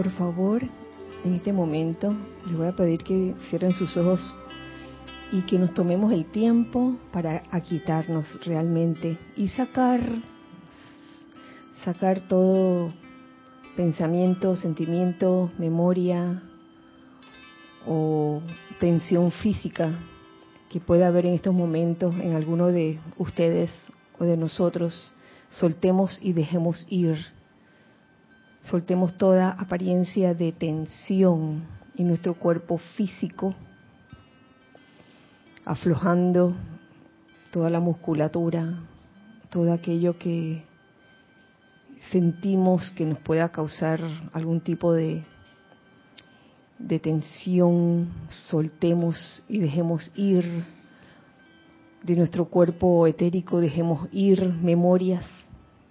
Por favor, en este momento les voy a pedir que cierren sus ojos y que nos tomemos el tiempo para aquitarnos realmente y sacar sacar todo pensamiento, sentimiento, memoria o tensión física que pueda haber en estos momentos en alguno de ustedes o de nosotros. Soltemos y dejemos ir. Soltemos toda apariencia de tensión en nuestro cuerpo físico aflojando toda la musculatura, todo aquello que sentimos que nos pueda causar algún tipo de, de tensión, soltemos y dejemos ir de nuestro cuerpo etérico, dejemos ir memorias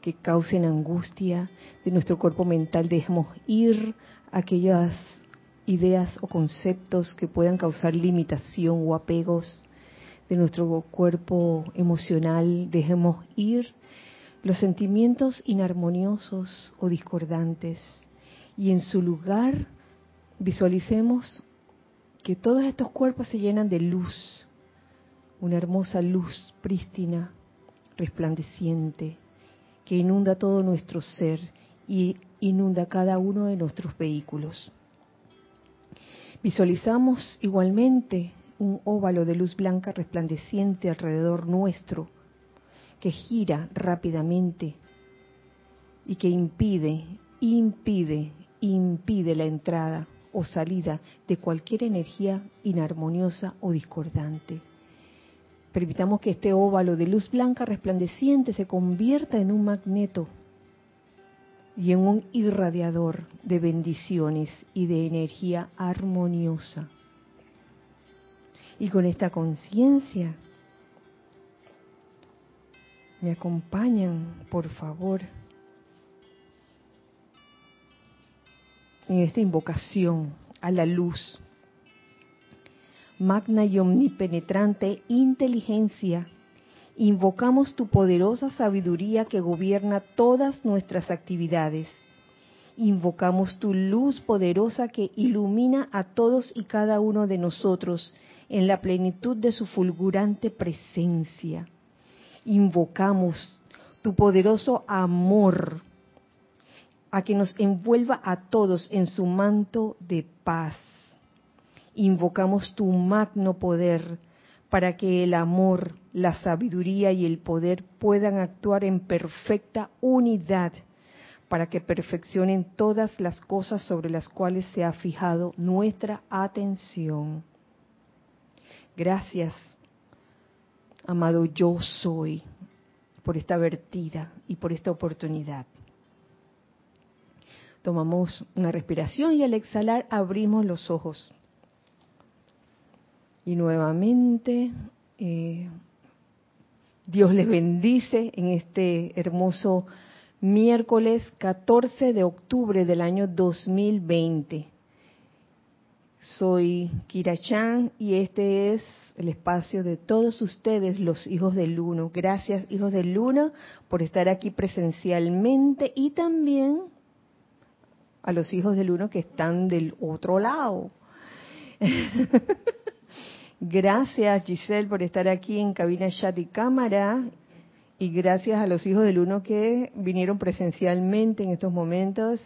que causen angustia, de nuestro cuerpo mental dejemos ir aquellas ideas o conceptos que puedan causar limitación o apegos. De nuestro cuerpo emocional, dejemos ir los sentimientos inarmoniosos o discordantes. Y en su lugar visualicemos que todos estos cuerpos se llenan de luz, una hermosa luz prístina, resplandeciente, que inunda todo nuestro ser y inunda cada uno de nuestros vehículos. Visualizamos igualmente un óvalo de luz blanca resplandeciente alrededor nuestro, que gira rápidamente y que impide, impide, impide la entrada o salida de cualquier energía inarmoniosa o discordante. Permitamos que este óvalo de luz blanca resplandeciente se convierta en un magneto y en un irradiador de bendiciones y de energía armoniosa. Y con esta conciencia, me acompañan, por favor, en esta invocación a la luz. Magna y omnipenetrante inteligencia invocamos tu poderosa sabiduría que gobierna todas nuestras actividades. Invocamos tu luz poderosa que ilumina a todos y cada uno de nosotros en la plenitud de su fulgurante presencia. Invocamos tu poderoso amor a que nos envuelva a todos en su manto de paz. Invocamos tu magno poder para que el amor, la sabiduría y el poder puedan actuar en perfecta unidad, para que perfeccionen todas las cosas sobre las cuales se ha fijado nuestra atención. Gracias, amado yo soy, por esta vertida y por esta oportunidad. Tomamos una respiración y al exhalar abrimos los ojos. Y nuevamente, eh, Dios les bendice en este hermoso miércoles 14 de octubre del año 2020. Soy Kira Chan y este es el espacio de todos ustedes, los hijos del Uno. Gracias, hijos del Uno, por estar aquí presencialmente y también a los hijos del Uno que están del otro lado. Gracias Giselle por estar aquí en cabina chat y cámara y gracias a los hijos del uno que vinieron presencialmente en estos momentos,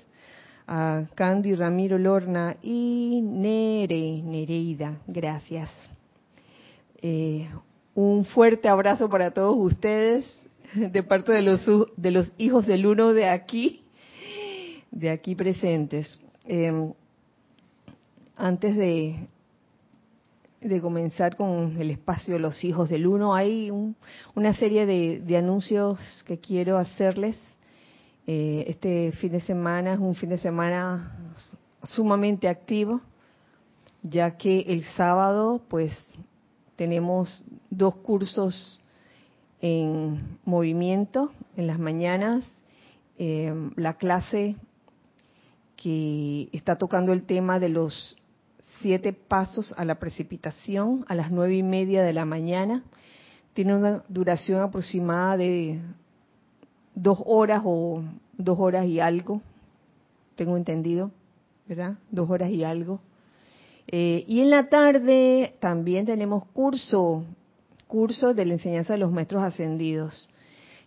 a Candy, Ramiro, Lorna y Nere, Nereida. Gracias. Eh, un fuerte abrazo para todos ustedes de parte de los, de los hijos del uno de aquí, de aquí presentes. Eh, antes de de comenzar con el espacio de los hijos del uno, hay una serie de, anuncios que quiero hacerles. Eh, este fin de semana es un fin de semana sumamente activo, ya que el sábado pues tenemos dos cursos en movimiento en las mañanas, eh, la clase que está tocando el tema de los siete pasos a la precipitación a las nueve y media de la mañana. Tiene una duración aproximada de dos horas o dos horas y algo, tengo entendido. ¿verdad? Dos horas y algo. Eh, y en la tarde también tenemos curso, curso de la enseñanza de los maestros ascendidos.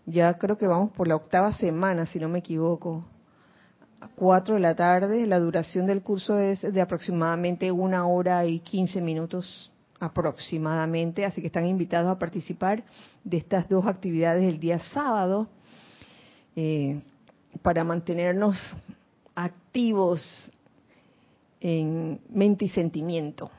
Ya creo que vamos por la octava semana, si no me equivoco. A cuatro de la tarde, la duración del curso es de aproximadamente una hora y quince minutos aproximadamente, así que están invitados a participar de estas dos actividades el día sábado eh, para mantenernos activos en mente y sentimiento.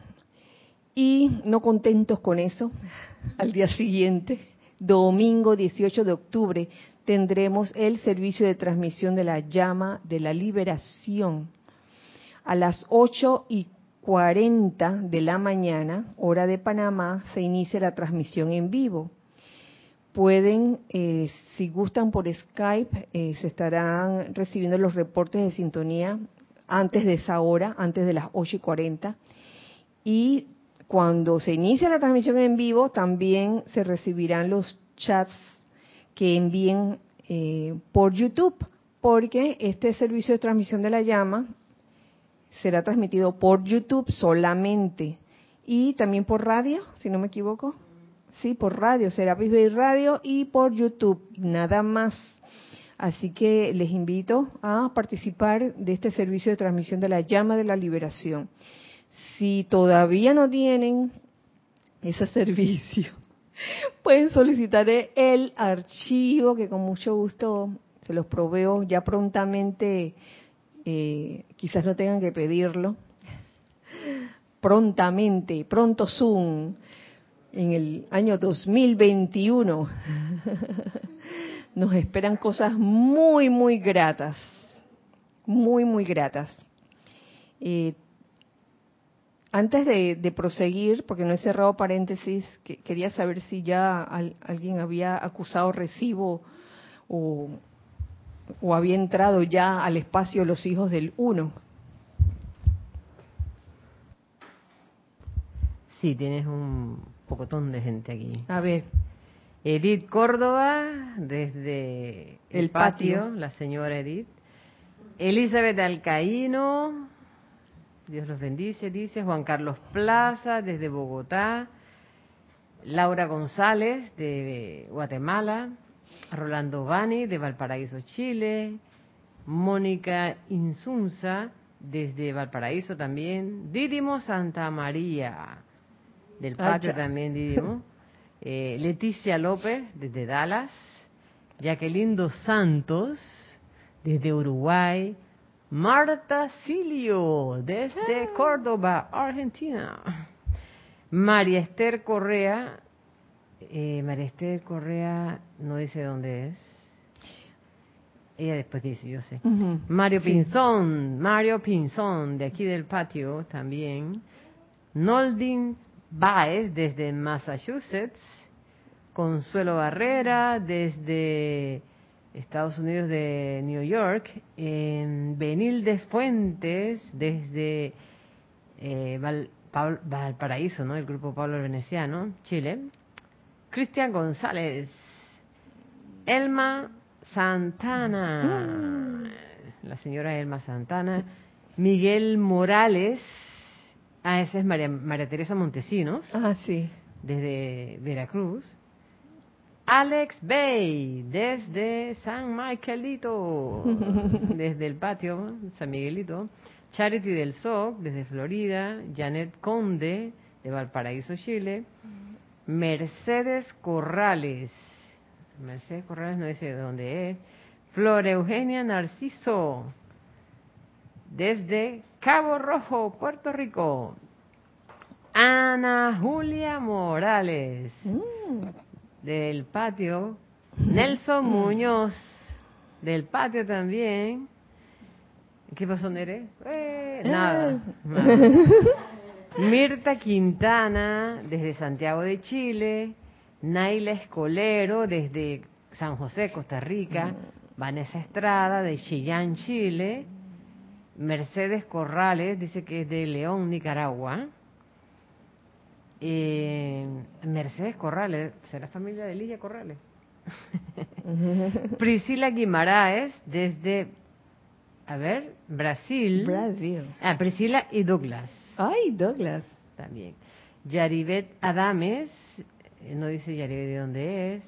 Y no contentos con eso, al día siguiente, domingo 18 de octubre, tendremos el servicio de transmisión de la llama de la liberación. A las 8 y 40 de la mañana, hora de Panamá, se inicia la transmisión en vivo. Pueden, eh, si gustan por Skype, eh, se estarán recibiendo los reportes de sintonía antes de esa hora, antes de las 8 y 40. Y cuando se inicia la transmisión en vivo, también se recibirán los chats que envíen eh, por YouTube, porque este servicio de transmisión de la llama será transmitido por YouTube solamente y también por radio, si no me equivoco. Sí, por radio, será Bay Radio y por YouTube, nada más. Así que les invito a participar de este servicio de transmisión de la llama de la liberación. Si todavía no tienen ese servicio, pueden solicitar el archivo que con mucho gusto se los proveo ya prontamente. Eh, quizás no tengan que pedirlo. Prontamente, pronto Zoom, en el año 2021 nos esperan cosas muy, muy gratas, muy, muy gratas. Eh, antes de, proseguir, porque no he cerrado paréntesis, quería saber si ya alguien había acusado recibo o, o, había entrado ya al espacio los hijos del uno. Sí, tienes un pocotón de gente aquí. A ver. Edith Córdoba, desde el, patio, la señora Edith. Elizabeth Alcaíno, Dios los bendice, dice Juan Carlos Plaza, desde Bogotá. Laura González, de Guatemala. Rolando Bani, de Valparaíso, Chile. Mónica Insunza, desde Valparaíso también. Didimo Santa María, del patio también, Didimo. Eh, Leticia López, desde Dallas, Jacqueline Dos Santos, desde Uruguay, Marta Silio, desde ah. Córdoba, Argentina, María Esther Correa, eh, María Esther Correa no dice dónde es, ella después dice, yo sé. Mario Pinzón, Mario Pinzón, de aquí del patio también. Noldin Baez desde Massachusetts, Consuelo Barrera desde Estados Unidos de New York, en Benil Fuentes desde eh, Valparaíso, ¿no? El grupo Pablo Veneciano, Chile. Cristian González, Elma Santana, la señora Elma Santana, Miguel Morales, Ah, esa es María, María Teresa Montesinos. Ah, sí. Desde Veracruz. Alex Bay, desde San Miguelito, desde el patio, San Miguelito. Charity del SOC, desde Florida. Janet Conde, de Valparaíso, Chile. Mercedes Corrales. Mercedes Corrales no dice de dónde es. Flor Eugenia Narciso, desde Cabo Rojo, Puerto Rico. Ana Julia Morales, mm. Del patio. Nelson mm. Muñoz, del patio también. ¿Qué pasó, Nere? Eh, nada. Mirta Quintana, desde Santiago de Chile. Naila Escolero, desde San José, Costa Rica. Mm. Vanessa Estrada, de Chillán, Chile. Mercedes Corrales, dice que es de León, Nicaragua. Eh, Mercedes Corrales, ¿será familia de Lidia Corrales? Priscila Guimaraes, desde a ver, Brasil. Brasil. Ah, Priscila y Douglas. Ay, Douglas. También. Yaribet Adames, eh, no dice Yaribet de dónde es.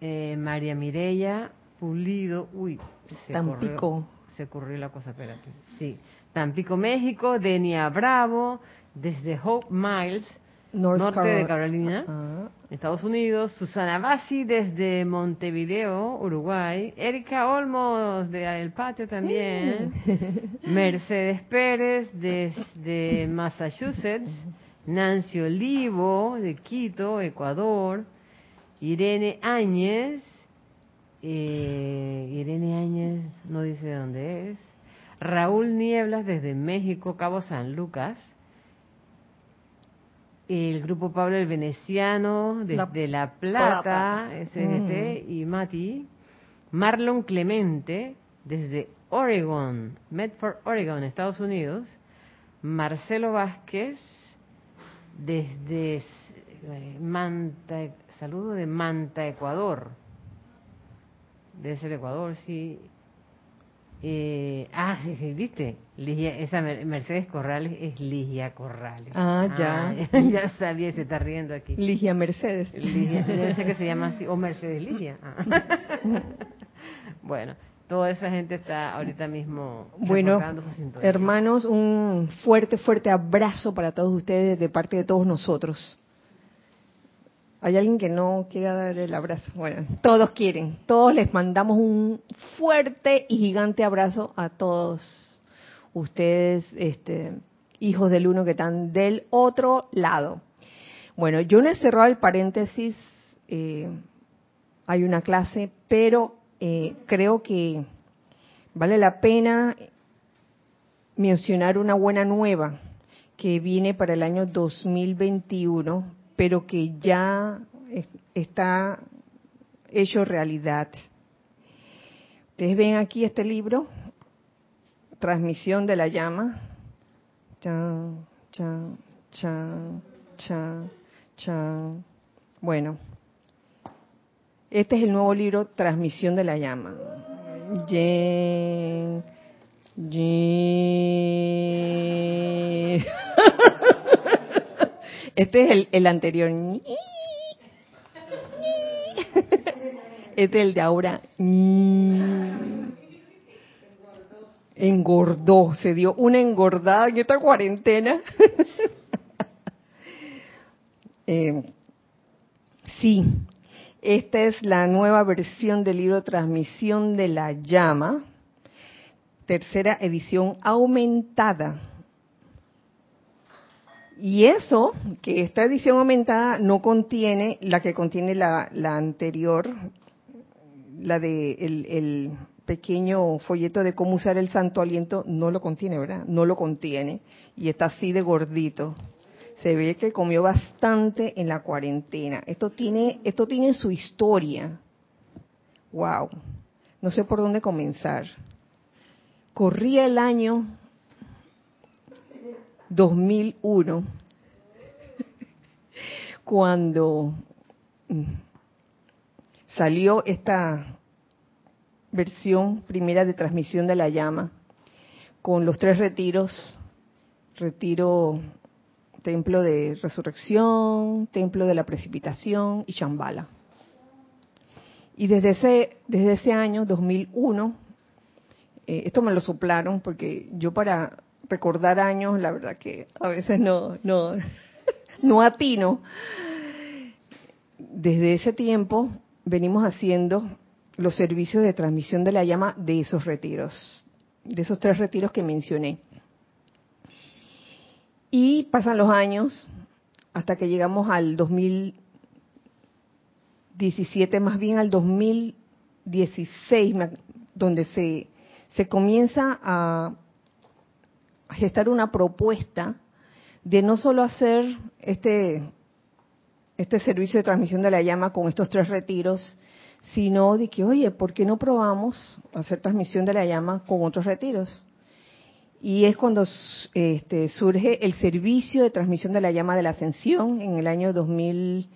Eh, María Mireya Pulido, uy, se Tampico. Corrió, se ocurrió la cosa, espérate. Sí, Tampico, México, Denia Bravo, desde Hope Miles, norte de Carolina. Estados Unidos, Susana Bassi desde Montevideo, Uruguay, Erika Olmos de El Patio también, mm. Mercedes Pérez desde Massachusetts, Nancy Olivo de Quito, Ecuador, Irene Áñez, eh, Irene Áñez no dice de dónde es, Raúl Nieblas desde México, Cabo San Lucas, el grupo Pablo el Veneciano desde La, Plata, SGT mm. y Mati, Marlon Clemente desde Oregon, Medford, Oregon, Estados Unidos, Marcelo Vázquez desde eh, Manta, saludo de Manta, Ecuador. Desde el Ecuador, sí. Eh, ah, sí, sí, viste. Ligia, esa Mercedes Corrales es Ligia Corrales. Ah, ya. Ah, ya sabía, se está riendo aquí. Ligia Mercedes. Ligia, debe ser que se llama así, o Mercedes Ligia. Ah. bueno, toda esa gente está ahorita mismo. Bueno, hermanos, un fuerte, fuerte abrazo para todos ustedes de parte de todos nosotros. ¿Hay alguien que no quiera dar el abrazo? Bueno, todos quieren. Todos les mandamos un fuerte y gigante abrazo a todos ustedes, este, hijos del uno que están del otro lado. Bueno, yo no he cerrado el paréntesis. Eh, hay una clase, pero eh, creo que vale la pena mencionar una buena nueva que viene para el año 2021 pero que ya está hecho realidad. Ustedes ven aquí este libro, Transmisión de la llama. Chan, chan, chan, chan, chan. Bueno, este es el nuevo libro, Transmisión de la llama. Yen, yen. Este es el, el anterior. Este es el de ahora. Engordó, se dio una engordada en esta cuarentena. Eh, sí, esta es la nueva versión del libro Transmisión de la Llama, tercera edición aumentada y eso, que esta edición aumentada no contiene la que contiene la, anterior, la de el, pequeño folleto de cómo usar el santo aliento, no lo contiene, ¿verdad? No lo contiene. Y está así de gordito. Se ve que comió bastante en la cuarentena. Esto tiene, esto tiene su historia. Wow. No sé por dónde comenzar. Corría el año 2001, cuando mm, salió esta versión primera de transmisión de la llama, con los tres retiros, retiro templo de resurrección, templo de la precipitación y Shambhala. Y desde ese, desde ese año, 2001, eh, esto me lo soplaron porque yo para recordar años, la verdad que a veces no, no, no atino. Desde ese tiempo venimos haciendo los servicios de transmisión de la llama de esos retiros, de esos tres retiros que mencioné. Y pasan los años hasta que llegamos al 2017, más bien al 2016, donde se, se comienza a gestar una propuesta de no solo hacer este, este servicio de transmisión de la llama con estos tres retiros, sino de que, oye, ¿por qué no probamos hacer transmisión de la llama con otros retiros? Y es cuando este, surge el servicio de transmisión de la llama de la ascensión en el año 2000,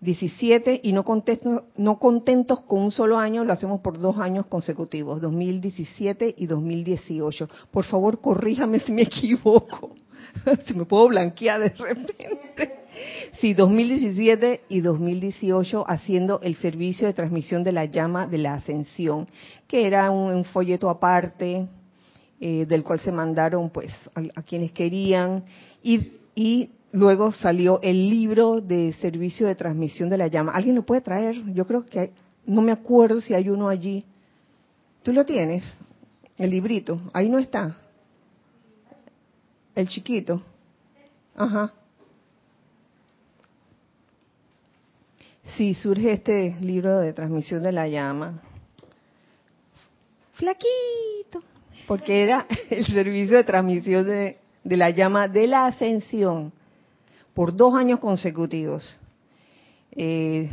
17 y no contentos, no contentos con un solo año, lo hacemos por dos años consecutivos, 2017 y 2018. Por favor, corríjame si me equivoco, si me puedo blanquear de repente. Sí, 2017 y 2018 haciendo el servicio de transmisión de la llama de la ascensión, que era un, folleto aparte eh, del cual se mandaron pues a, quienes querían y, y luego salió el libro de servicio de transmisión de la llama. ¿Alguien lo puede traer? Yo creo que no me acuerdo si hay uno allí. ¿Tú lo tienes? El librito. Ahí no está. El chiquito. Ajá. Sí, surge este libro de transmisión de la llama. Flaquito. Porque era el servicio de transmisión de, de la llama de la ascensión por dos años consecutivos. Eh,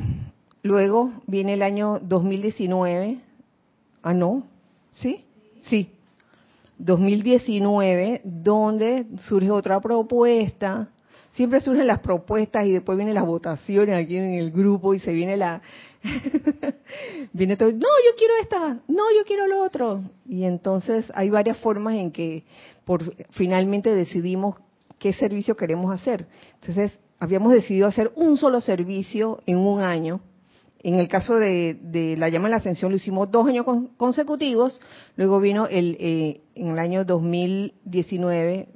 luego viene el año 2019. Ah, no. ¿Sí? Sí. 2019, donde surge otra propuesta. Siempre surgen las propuestas y después vienen las votaciones aquí en el grupo y se viene la... viene todo, no, yo quiero esta, no, yo quiero lo otro. Y entonces hay varias formas en que por finalmente decidimos qué servicio queremos hacer. Entonces, habíamos decidido hacer un solo servicio en un año. En el caso de, la llama de la ascensión lo hicimos dos años consecutivos. Luego vino el, eh, en el año 2019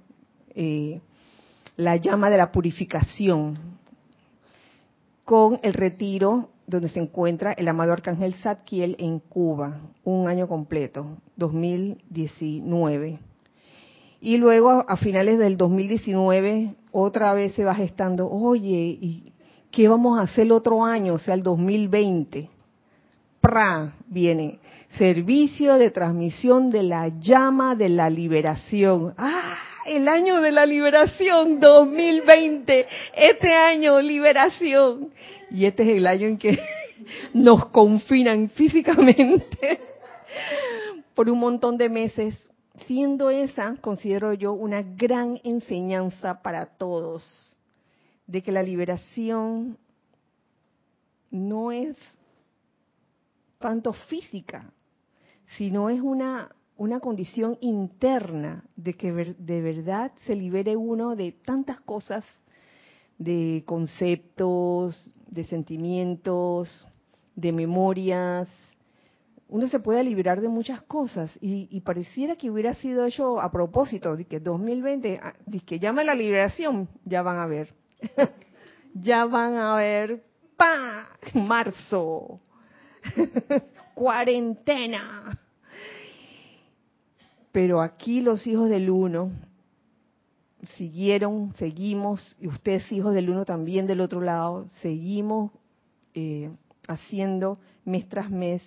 eh, la llama de la purificación con el retiro donde se encuentra el amado arcángel Zadkiel en Cuba, un año completo, 2019. Y luego a finales del 2019 otra vez se va gestando, oye, ¿y qué vamos a hacer otro año, o sea, el 2020? ¡Pra! Viene servicio de transmisión de la llama de la liberación. ¡Ah! El año de la liberación 2020. Este año, liberación. Y este es el año en que nos confinan físicamente por un montón de meses siendo esa, considero yo, una gran enseñanza para todos, de que la liberación no es tanto física, sino es una, una condición interna de que de verdad se libere uno de tantas cosas, de conceptos, de sentimientos, de memorias, uno se puede liberar de muchas cosas y, pareciera que hubiera sido hecho a propósito, de que 2020, ah, de que llama la liberación, ya van a ver, ya van a ver, ¡pa! Marzo, cuarentena. Pero aquí los hijos del uno siguieron, seguimos, y ustedes hijos del uno también del otro lado, seguimos eh, haciendo mes tras mes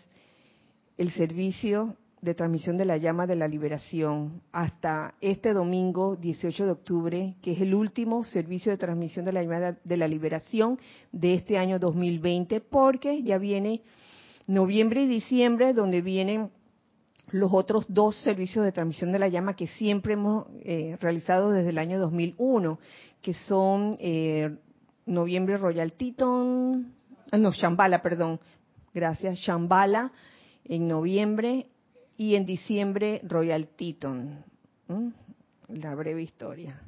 el servicio de transmisión de la llama de la liberación hasta este domingo 18 de octubre, que es el último servicio de transmisión de la llama de la liberación de este año 2020, porque ya viene noviembre y diciembre, donde vienen los otros dos servicios de transmisión de la llama que siempre hemos eh, realizado desde el año 2001, que son eh, noviembre Royal Teton, ah, no, Shambhala, perdón, gracias, Shambhala, en noviembre y en diciembre Royal Teton. La breve historia.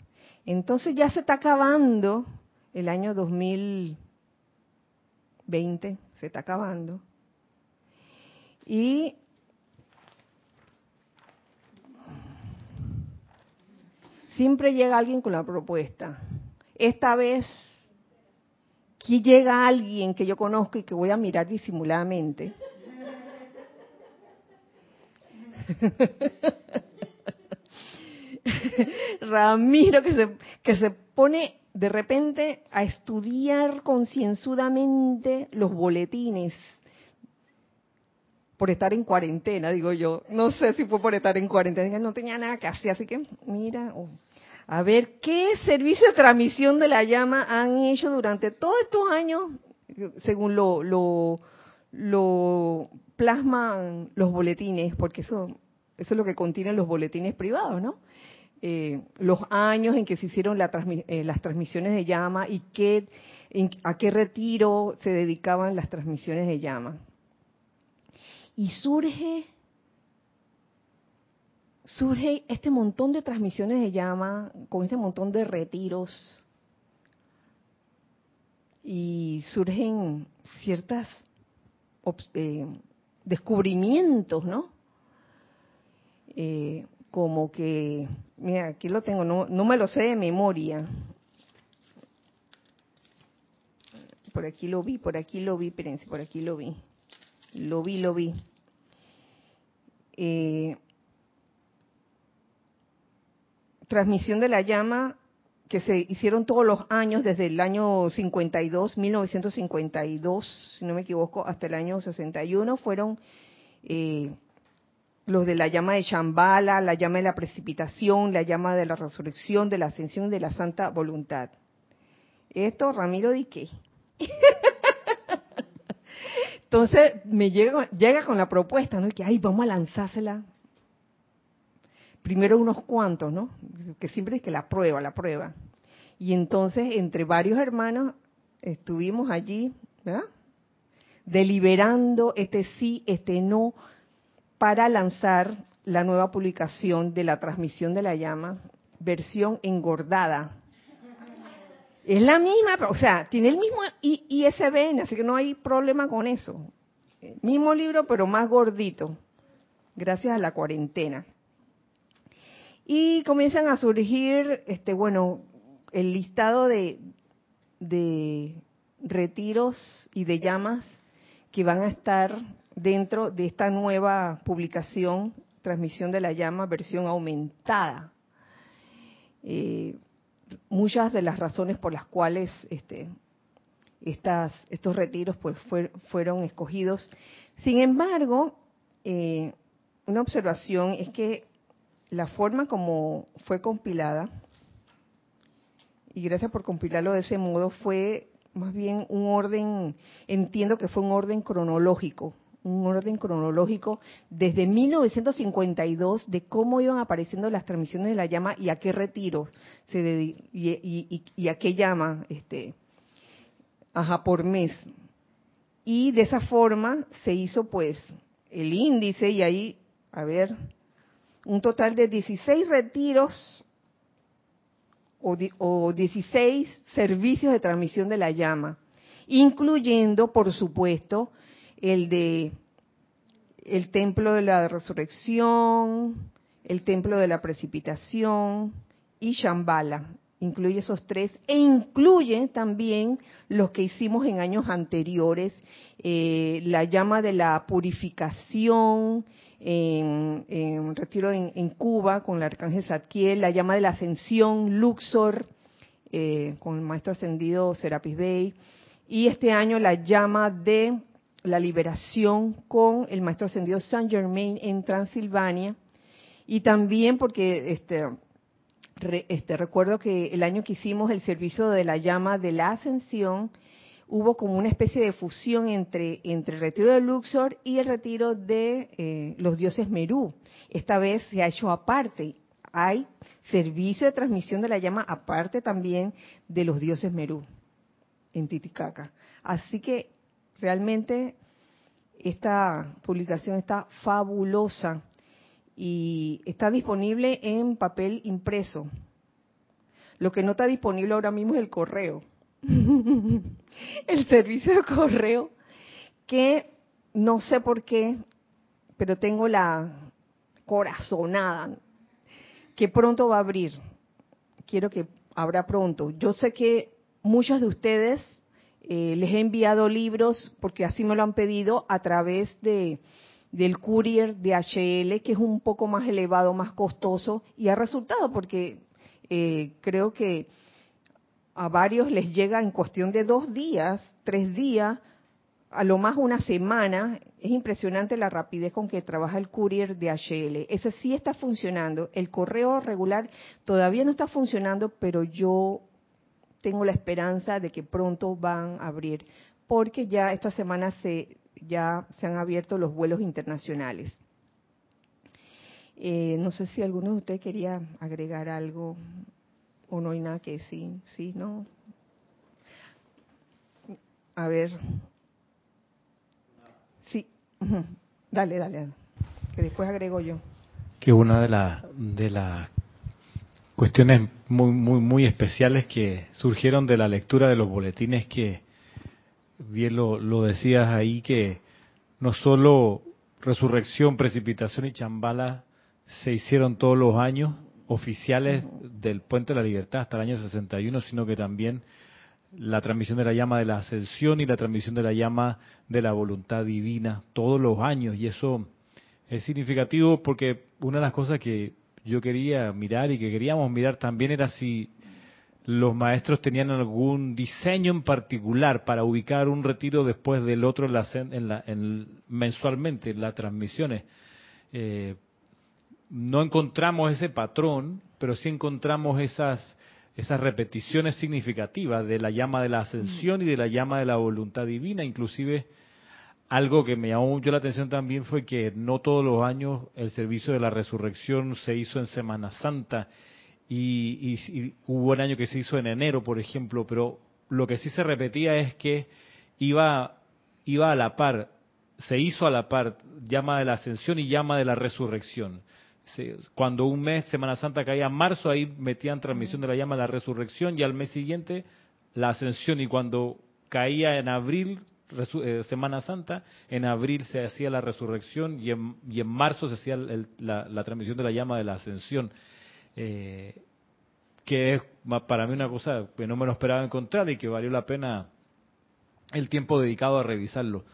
Entonces ya se está acabando el año 2020, se está acabando. Y siempre llega alguien con la propuesta. Esta vez, aquí llega alguien que yo conozco y que voy a mirar disimuladamente Ramiro que se, que se pone de repente a estudiar concienzudamente los boletines por estar en cuarentena, digo yo. No sé si fue por estar en cuarentena, no tenía nada que hacer, así que mira, oh, a ver qué servicio de transmisión de la llama han hecho durante todos estos años, según lo, lo, lo plasman los boletines, porque eso eso es lo que contienen los boletines privados, ¿no? Eh, los años en que se hicieron eh, las transmisiones de llama y qué a qué retiro se dedicaban las transmisiones de llama. Y surge, surge este montón de transmisiones de llama, con este montón de retiros, y surgen ciertas eh, descubrimientos, ¿no? Eh, como que, mira, aquí lo tengo, no, me lo sé de memoria. Por aquí lo vi, por aquí lo vi, espérense, por aquí lo vi. Lo vi, lo vi. Eh, transmisión de la llama que se hicieron todos los años desde el año 52, 1952, si no me equivoco, hasta el año 61, fueron eh, los de la llama de Shambhala, la llama de la precipitación, la llama de la resurrección, de la ascensión de la santa voluntad. Esto, Ramiro, ¿de qué? Entonces me llega, llega con la propuesta, ¿no? Que, ay, vamos a lanzársela. Primero unos cuantos, ¿no? Que siempre es que la prueba, la prueba. Y entonces, entre varios hermanos, estuvimos allí, ¿verdad? Deliberando este sí, este no, para lanzar la nueva publicación de la transmisión de la llama, versión engordada. Es la misma, o sea, tiene el mismo ISBN, así que no hay problema con eso. mismo libro, pero más gordito, gracias a la cuarentena. Y comienzan a surgir, este, bueno, el listado de, de retiros y de llamas que van a estar dentro de esta nueva publicación, Transmisión de la Llama, versión aumentada. Eh, muchas de las razones por las cuales este, estas, estos retiros pues, fueron escogidos. Sin embargo, eh, una observación es que la forma como fue compilada, y gracias por compilarlo de ese modo, fue más bien un orden, entiendo que fue un orden cronológico, un orden cronológico desde 1952 de cómo iban apareciendo las transmisiones de la llama y a qué retiro se y, a qué llama este ajá por mes. Y de esa forma se hizo pues el índice y ahí a ver un total de 16 retiros o, o 16 servicios de transmisión de la llama incluyendo por supuesto el de el templo de la resurrección, el templo de la precipitación y Shambhala. Incluye esos tres e incluye también los que hicimos en años anteriores, eh, la llama de la purificación en, en retiro en, Cuba con el arcángel Zadkiel, la llama de la ascensión Luxor eh, con el maestro ascendido Serapis Bey. Y este año la llama de la liberación con el maestro ascendido Saint Germain en Transilvania. Y también porque este, este recuerdo que el año que hicimos el servicio de la llama de la ascensión hubo como una especie de fusión entre, el retiro de Luxor y el retiro de eh, los dioses Merú. Esta vez se ha hecho aparte. Hay servicio de transmisión de la llama aparte también de los dioses Merú en Titicaca. Así que Realmente esta publicación está fabulosa y está disponible en papel impreso. Lo que no está disponible ahora mismo es el correo. el servicio de correo que no sé por qué, pero tengo la corazonada que pronto va a abrir. Quiero que abra pronto. Yo sé que muchos de ustedes eh, les he enviado libros porque así me lo han pedido a través de del courier de HL, que es un poco más elevado, más costoso, y ha resultado porque eh, creo que a varios les llega en cuestión de dos días, tres días, a lo más una semana. Es impresionante la rapidez con que trabaja el courier de HL. Ese sí está funcionando. El correo regular todavía no está funcionando, pero yo tengo la esperanza de que pronto van a abrir, porque ya esta semana se, ya se han abierto los vuelos internacionales. Eh, no sé si alguno de ustedes quería agregar algo o no hay nada que decir, sí, no. a ver. Sí, dale, dale, que después agrego yo. Que una de las de las cuestiones muy muy muy especiales que surgieron de la lectura de los boletines que bien lo, lo decías ahí que no solo resurrección, precipitación y chambala se hicieron todos los años oficiales del Puente de la Libertad hasta el año 61, sino que también la transmisión de la llama de la ascensión y la transmisión de la llama de la voluntad divina todos los años. Y eso es significativo porque una de las cosas que yo quería mirar y que queríamos mirar también era si los maestros tenían algún diseño en particular para ubicar un retiro después del otro en la, en mensualmente en las transmisiones. Eh, no encontramos ese patrón, pero sí encontramos esas, esas repeticiones significativas de la llama de la ascensión y de la llama de la voluntad divina. Inclusive, algo que me llamó mucho la atención también fue que no todos los años el servicio de la resurrección se hizo en Semana Santa y, y hubo un año que se hizo en enero, por ejemplo, pero lo que sí se repetía es que iba, iba a la par, se hizo a la par llama de la ascensión y llama de la resurrección cuando un mes, Semana Santa caía en marzo, ahí metían transmisión de la llama de la resurrección y al mes siguiente la ascensión y cuando caía en abril, eh, Semana Santa, en abril se hacía la resurrección y en, y en marzo se hacía la, transmisión de la llama de la ascensión. Eh, que es para mí una cosa que no me lo esperaba encontrar y que valió la pena el tiempo dedicado a revisarlo.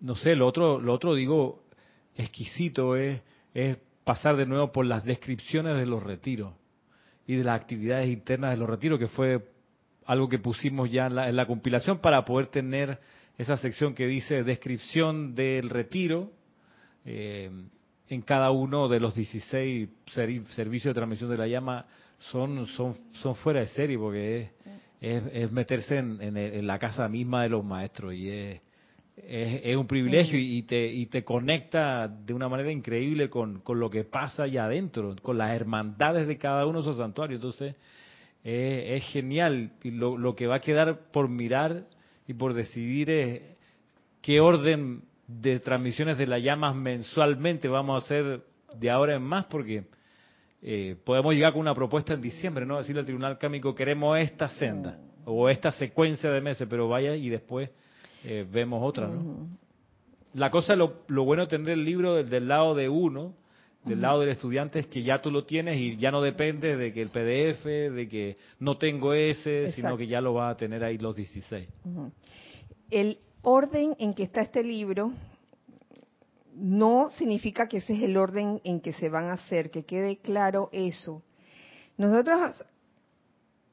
No sé, lo otro, lo otro digo, exquisito es, es pasar de nuevo por las descripciones de los retiros y de las actividades internas de los retiros, que fue algo que pusimos ya en la, compilación para poder tener esa sección que dice descripción del retiro eh, en cada uno de los 16 servicios de transmisión de la llama son, son, son fuera de serie porque es, es, meterse en, en, la casa misma de los maestros y es, es, un privilegio y, te, y te conecta de una manera increíble con, con, lo que pasa allá adentro, con las hermandades de cada uno de esos santuarios. Entonces, es genial. Y lo, lo, que va a quedar por mirar y por decidir es qué orden de transmisiones de las llamas mensualmente vamos a hacer de ahora en más, porque eh, podemos llegar con una propuesta en diciembre, ¿no? Decirle al Tribunal Cámico, queremos esta senda o esta secuencia de meses, pero vaya y después eh, vemos otra, ¿no? La cosa, lo, lo bueno de tener el libro del, del lado de uno, del lado del estudiante, es que ya tú lo tienes y ya no depende de que el PDF, de que no tengo ese, sino que ya lo va a tener ahí los 16. El orden en que está este libro no significa que ese es el orden en que se van a hacer, que quede claro eso. Nosotros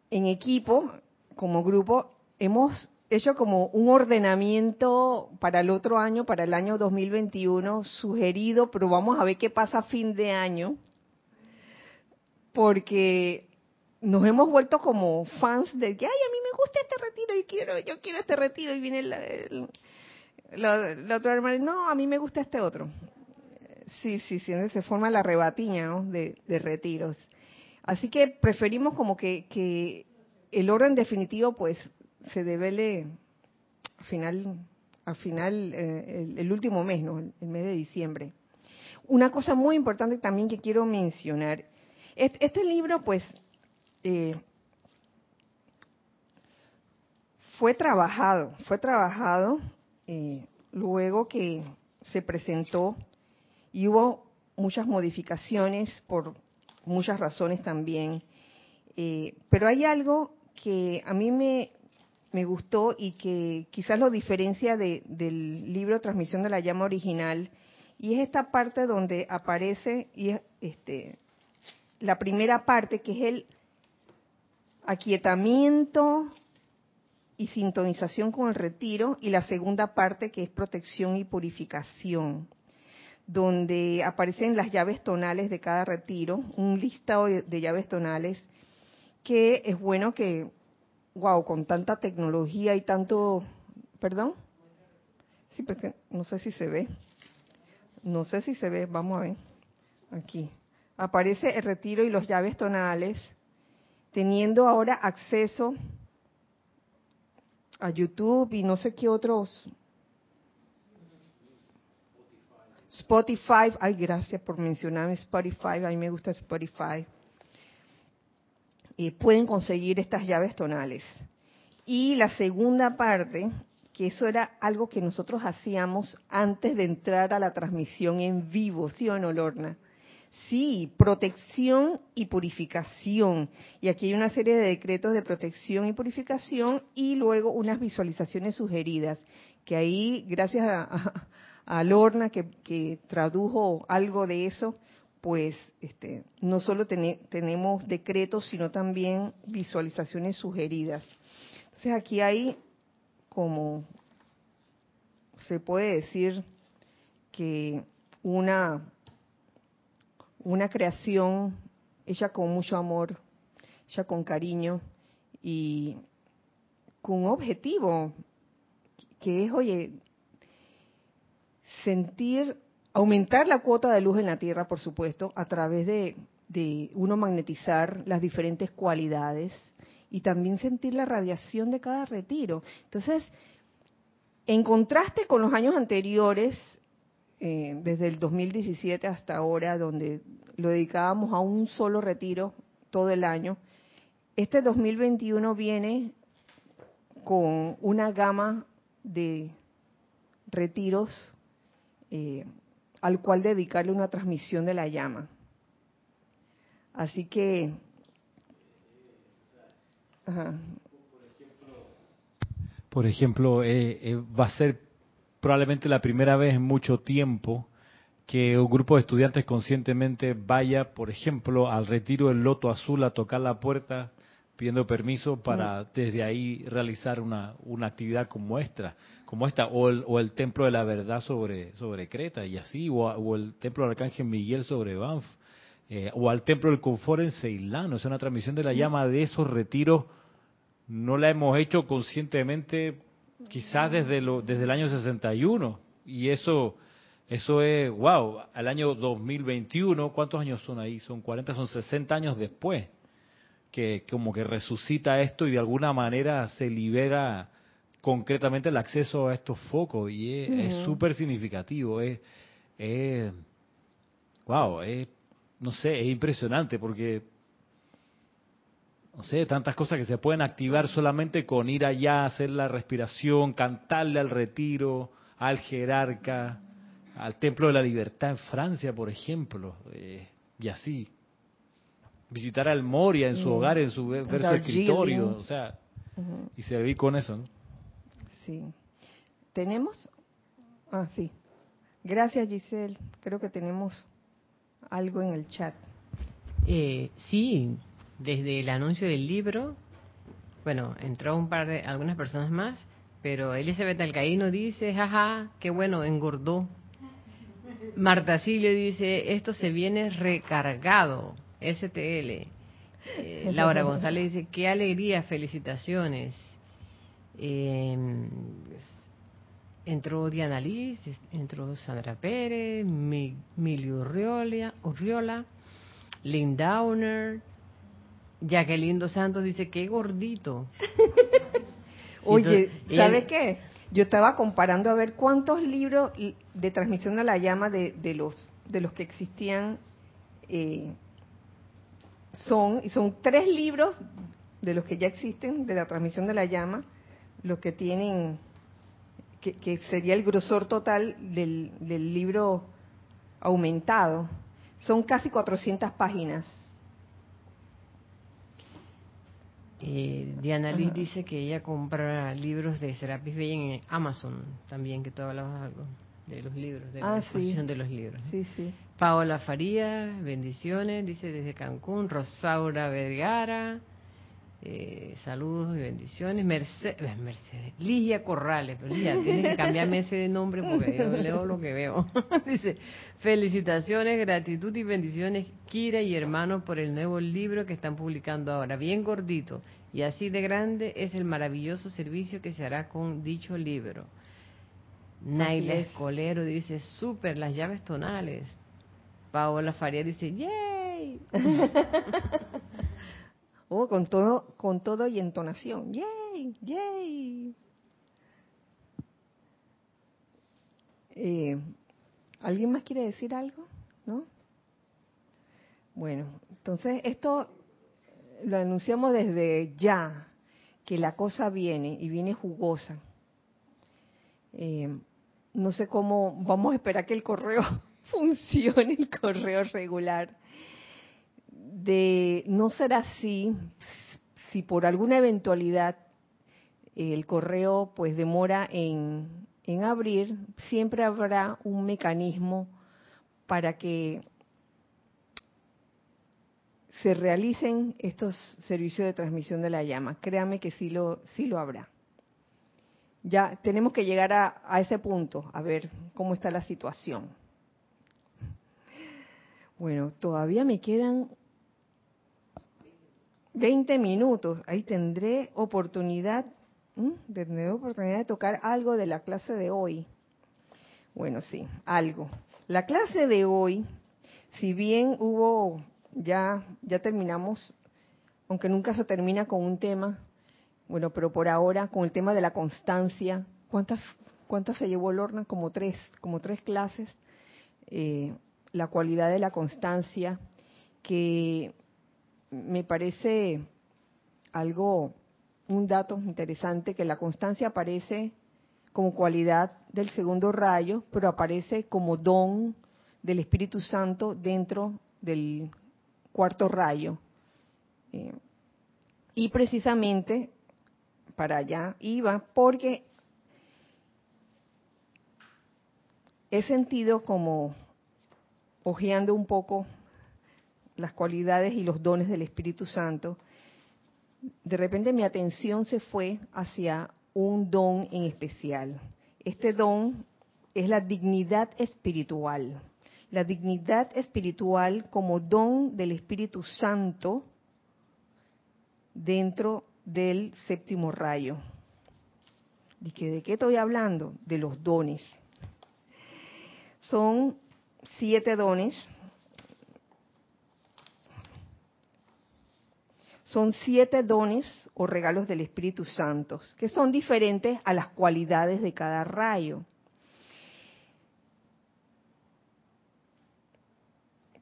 en equipo, como grupo, hemos hecho como un ordenamiento para el otro año, para el año 2021, sugerido, pero vamos a ver qué pasa fin de año, porque nos hemos vuelto como fans de que, ay, a mí me gusta este retiro y quiero, yo quiero este retiro, y viene la, otra hermana, no, a mí me gusta este otro. Sí, sí, sí, se forma la rebatiña ¿no? de, de retiros. Así que preferimos como que, que el orden definitivo, pues, se devele al final, al final eh, el, último mes, ¿no? El, mes de diciembre. Una cosa muy importante también que quiero mencionar. Este, libro, pues, eh, fue trabajado, fue trabajado eh, luego que se presentó y hubo muchas modificaciones por muchas razones también. pero hay algo que a mí me, me gustó y que quizás lo diferencia del libro Transmisión de la Llama original, y es esta parte donde aparece y este, la primera parte que es el aquietamiento y sintonización con el retiro, y la segunda parte que es protección y purificación, donde aparecen las llaves tonales de cada retiro, un listado de llaves tonales, que es bueno que wow, con tanta tecnología y tanto, perdón. Sí, porque no sé si se ve. No sé si se ve, vamos a ver. Aquí. Aparece el retiro y los llaves tonales, teniendo ahora acceso a YouTube y no sé qué otros. Spotify, ay, gracias por mencionarme Spotify, a mí me gusta Spotify. Y pueden conseguir estas llaves tonales. Y la segunda parte, que eso era algo que nosotros hacíamos antes de entrar a la transmisión en vivo, ¿sí o no, Lorna? Sí, protección y purificación. Y aquí hay una serie de decretos de protección y purificación y luego unas visualizaciones sugeridas, que ahí, gracias a, Lorna que, tradujo algo de eso, pues este, no solo tenemos decretos, sino también visualizaciones sugeridas. Entonces aquí hay como, se puede decir que una una creación hecha con mucho amor, hecha con cariño y con un objetivo que es, oye, sentir, aumentar la cuota de luz en la Tierra, por supuesto, a través de, uno magnetizar las diferentes cualidades y también sentir la radiación de cada retiro. Entonces, en contraste con los años anteriores, eh, desde el 2017 hasta ahora, donde lo dedicábamos a un solo retiro todo el año. Este 2021 viene con una gama de retiros eh, al cual dedicarle una transmisión de la llama. Así que... Por ejemplo, eh, eh, va a ser probablemente la primera vez en mucho tiempo que un grupo de estudiantes conscientemente vaya, por ejemplo, al retiro del Loto Azul a tocar la puerta pidiendo permiso para desde ahí realizar una, una actividad como esta, como esta o, el, o el Templo de la Verdad sobre, sobre Creta y así, o, el Templo del Arcángel Miguel sobre Banff, eh, o al Templo del Confort en Ceilán, o sea, una transmisión de la llama de esos retiros no la hemos hecho conscientemente quizás desde, lo, desde el año 61 y eso eso es, wow, al año 2021, ¿cuántos años son ahí? Son 40, son 60 años después que como que resucita esto y de alguna manera se libera concretamente el acceso a estos focos y es súper significativo, es, es, wow, es, no sé, es impresionante porque, no sé, tantas cosas que se pueden activar solamente con ir allá, hacer la respiración, cantarle al retiro, al jerarca, al Templo de la Libertad en Francia, por ejemplo, eh, y así. Visitar al Moria en su hogar, en su, ver su escritorio, o sea, y servir con eso. ¿no? Sí. ¿Tenemos? Ah, sí. Gracias, Giselle. Creo que tenemos algo en el chat. Eh, sí, desde el anuncio del libro, bueno, entró un par de, algunas personas más, pero Elizabeth Alcaíno dice, jaja, qué bueno, engordó. Marta Silio dice, esto se viene recargado, STL. Eh, Laura González dice, qué alegría, felicitaciones. Em, entró Diana Liz, entró Sandra Pérez, Milio Urriola, Urriola Lindauner, Jacqueline Dos Santos dice, qué gordito. Oye, ¿sabe qué? Yo estaba comparando a ver cuántos libros de transmisión de la llama de, los de los que existían eh, son y son tres libros de los que ya existen de la transmisión de la llama, los que tienen que, sería el grosor total del, del libro aumentado. Son casi 400 páginas. Eh, Diana Liz dice que ella compra libros de Serapis Bey en Amazon también, que tú hablabas algo de los libros, de la ah, exposición de los libros. Sí, sí. Paola Faría, bendiciones, dice desde Cancún. Rosaura Vergara, eh, saludos y bendiciones. Mercedes, eh, Mercedes, Ligia Corrales, pero Ligia, tienes que cambiarme ese nombre porque yo leo lo que veo. dice, felicitaciones, gratitud y bendiciones, Kira y hermanos, por el nuevo libro que están publicando ahora. Bien gordito y así de grande es el maravilloso servicio que se hará con dicho libro. Naila Escolero dice, súper, las llaves tonales. Paola Faría dice, ¡yay! oh, con todo, con todo y entonación. ¡Yay! ¡Yay! Eh, ¿Alguien más quiere decir algo? ¿No? Bueno, entonces esto lo anunciamos desde ya, que la cosa viene y viene jugosa. Eh, no sé cómo vamos a esperar que el correo funcione, el correo regular. De no ser así, si por alguna eventualidad el correo pues demora en, en abrir, siempre habrá un mecanismo para que se realicen estos servicios de transmisión de la llama. Créame que sí lo, sí lo habrá. Ya tenemos que llegar a, a ese punto, a ver cómo está la situación. Bueno, todavía me quedan 20 minutos. Ahí tendré oportunidad, tendré oportunidad de tocar algo de la clase de hoy. Bueno, sí, algo. La clase de hoy, si bien hubo ya, ya terminamos, aunque nunca se termina con un tema, bueno, pero por ahora con el tema de la constancia, ¿cuántas, cuántas se llevó Lorna? Como tres, como tres clases. Eh, la cualidad de la constancia, que me parece algo, un dato interesante, que la constancia aparece como cualidad del segundo rayo, pero aparece como don del Espíritu Santo dentro del cuarto rayo. Eh, y precisamente para allá iba porque he sentido como ojeando un poco las cualidades y los dones del Espíritu Santo, de repente mi atención se fue hacia un don en especial. Este don es la dignidad espiritual la dignidad espiritual como don del Espíritu Santo dentro del séptimo rayo. ¿De qué, ¿De qué estoy hablando? De los dones. Son siete dones. Son siete dones o regalos del Espíritu Santo, que son diferentes a las cualidades de cada rayo.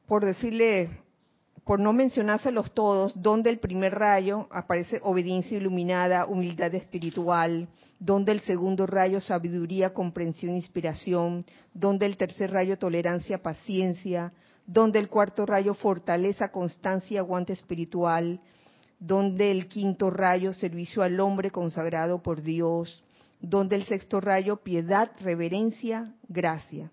por decirle, por no mencionárselos todos, donde el primer rayo aparece obediencia iluminada, humildad espiritual, donde el segundo rayo sabiduría, comprensión, inspiración, donde el tercer rayo tolerancia, paciencia, donde el cuarto rayo fortaleza, constancia, aguante espiritual, donde el quinto rayo servicio al hombre consagrado por Dios, donde el sexto rayo piedad, reverencia, gracia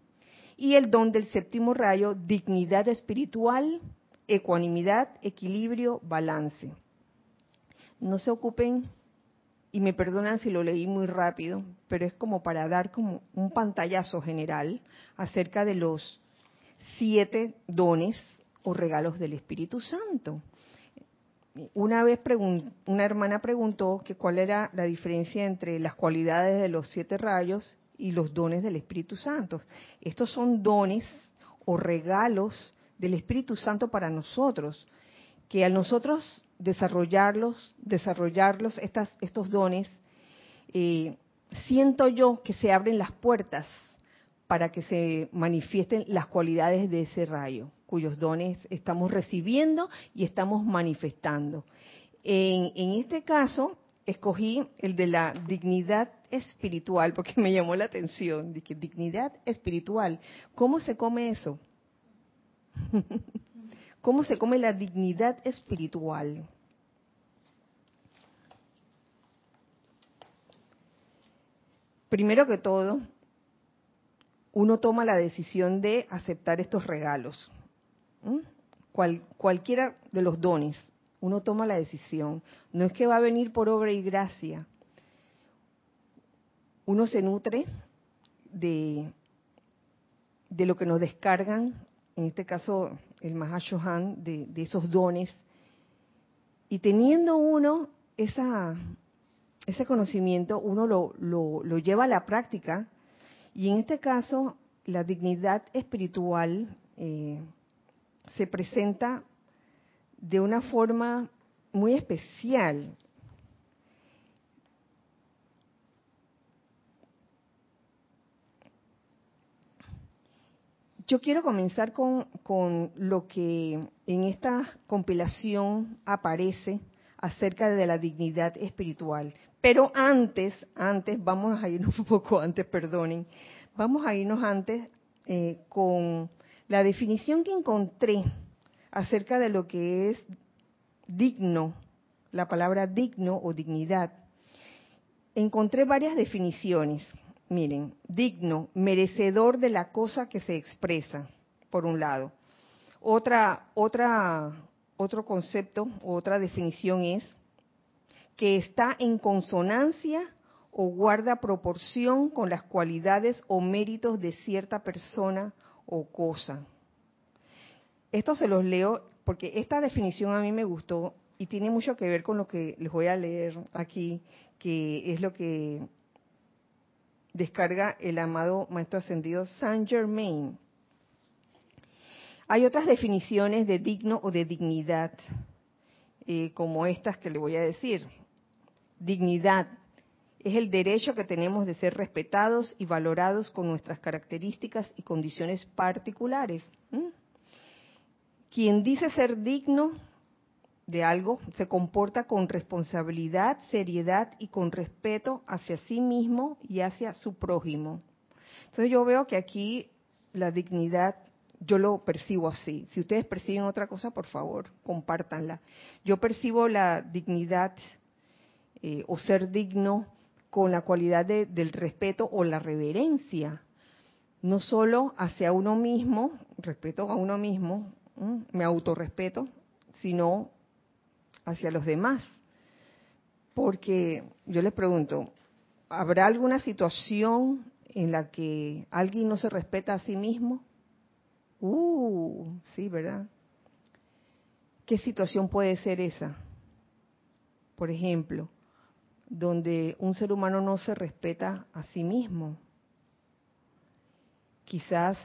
y el don del séptimo rayo, dignidad espiritual, ecuanimidad, equilibrio, balance. No se ocupen, y me perdonan si lo leí muy rápido, pero es como para dar como un pantallazo general acerca de los siete dones o regalos del Espíritu Santo. Una vez una hermana preguntó que cuál era la diferencia entre las cualidades de los siete rayos y los dones del Espíritu Santo. Estos son dones o regalos del Espíritu Santo para nosotros, que al nosotros desarrollarlos, desarrollarlos estas, estos dones, eh, siento yo que se abren las puertas para que se manifiesten las cualidades de ese rayo, cuyos dones estamos recibiendo y estamos manifestando. En, en este caso, escogí el de la dignidad espiritual porque me llamó la atención. Dignidad espiritual. ¿Cómo se come eso? ¿Cómo se come la dignidad espiritual? Primero que todo, uno toma la decisión de aceptar estos regalos. cualquiera de los dones, uno toma la decisión. No es que va a venir por obra y gracia. Uno se nutre de, de lo que nos descargan, en este caso el Mahashohan, de, de esos dones. Y teniendo uno ese conocimiento, uno lo lleva a la práctica. Y en este caso, la dignidad espiritual eh, se presenta de una forma muy especial. Yo quiero comenzar con, con lo que en esta compilación aparece acerca de la dignidad espiritual. Pero antes, antes, vamos a irnos un poco antes, perdonen, vamos a irnos antes eh, con la definición que encontré acerca de lo que es digno, la palabra digno o dignidad. Encontré varias definiciones. Miren, digno, merecedor de la cosa que se expresa, por un lado. Otra, otra, otro concepto, otra definición es que está en consonancia o guarda proporción con las cualidades o méritos de cierta persona o cosa. Esto se los leo porque esta definición a mí me gustó y tiene mucho que ver con lo que les voy a leer aquí, que es lo que descarga el amado Maestro Ascendido Saint Germain. Hay otras definiciones de digno o de dignidad, eh, como estas que le voy a decir. Dignidad es el derecho que tenemos de ser respetados y valorados con nuestras características y condiciones particulares. Quien dice ser digno de algo se comporta con responsabilidad, seriedad y con respeto hacia sí mismo y hacia su prójimo. Entonces yo veo que aquí la dignidad yo lo percibo así. Si ustedes perciben otra cosa, por favor, compártanla. Yo percibo la dignidad eh, o ser digno con la cualidad del respeto o la reverencia, no solo hacia uno mismo, respeto a uno mismo, me autorrespeto, sino hacia los demás. Porque yo les pregunto, ¿habrá alguna situación en la que alguien no se respeta a sí mismo? Uh, sí, ¿verdad? ¿Qué situación puede ser esa? Por ejemplo, donde un ser humano no se respeta a sí mismo. Quizás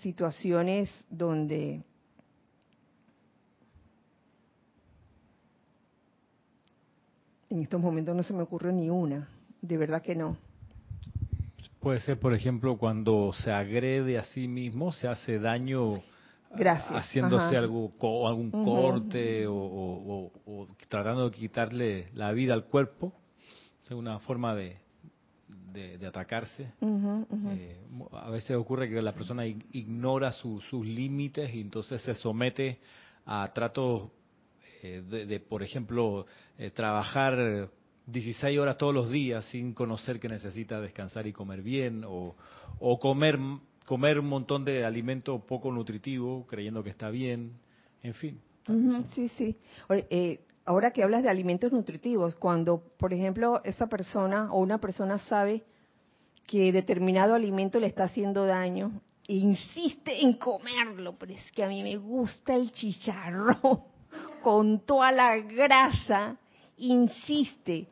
situaciones donde en estos momentos no se me ocurre ni una, de verdad que no. Puede ser, por ejemplo, cuando se agrede a sí mismo, se hace daño haciéndose algo, algún corte o, tratando de quitarle la vida al cuerpo. Es una forma de, de, atacarse. Eh, a veces ocurre que la persona ignora sus límites y entonces se somete a tratos eh, de, por ejemplo, eh, trabajar 16 horas todos los días sin conocer que necesita descansar y comer bien, o, comer, comer un montón de alimento poco nutritivo creyendo que está bien, en fin. sí, sí. Eh, ahora que hablas de alimentos nutritivos, cuando, por ejemplo, esa persona o una persona sabe que determinado alimento le está haciendo daño, e insiste en comerlo, pero es que a mí me gusta el chicharrón con toda la grasa, insiste.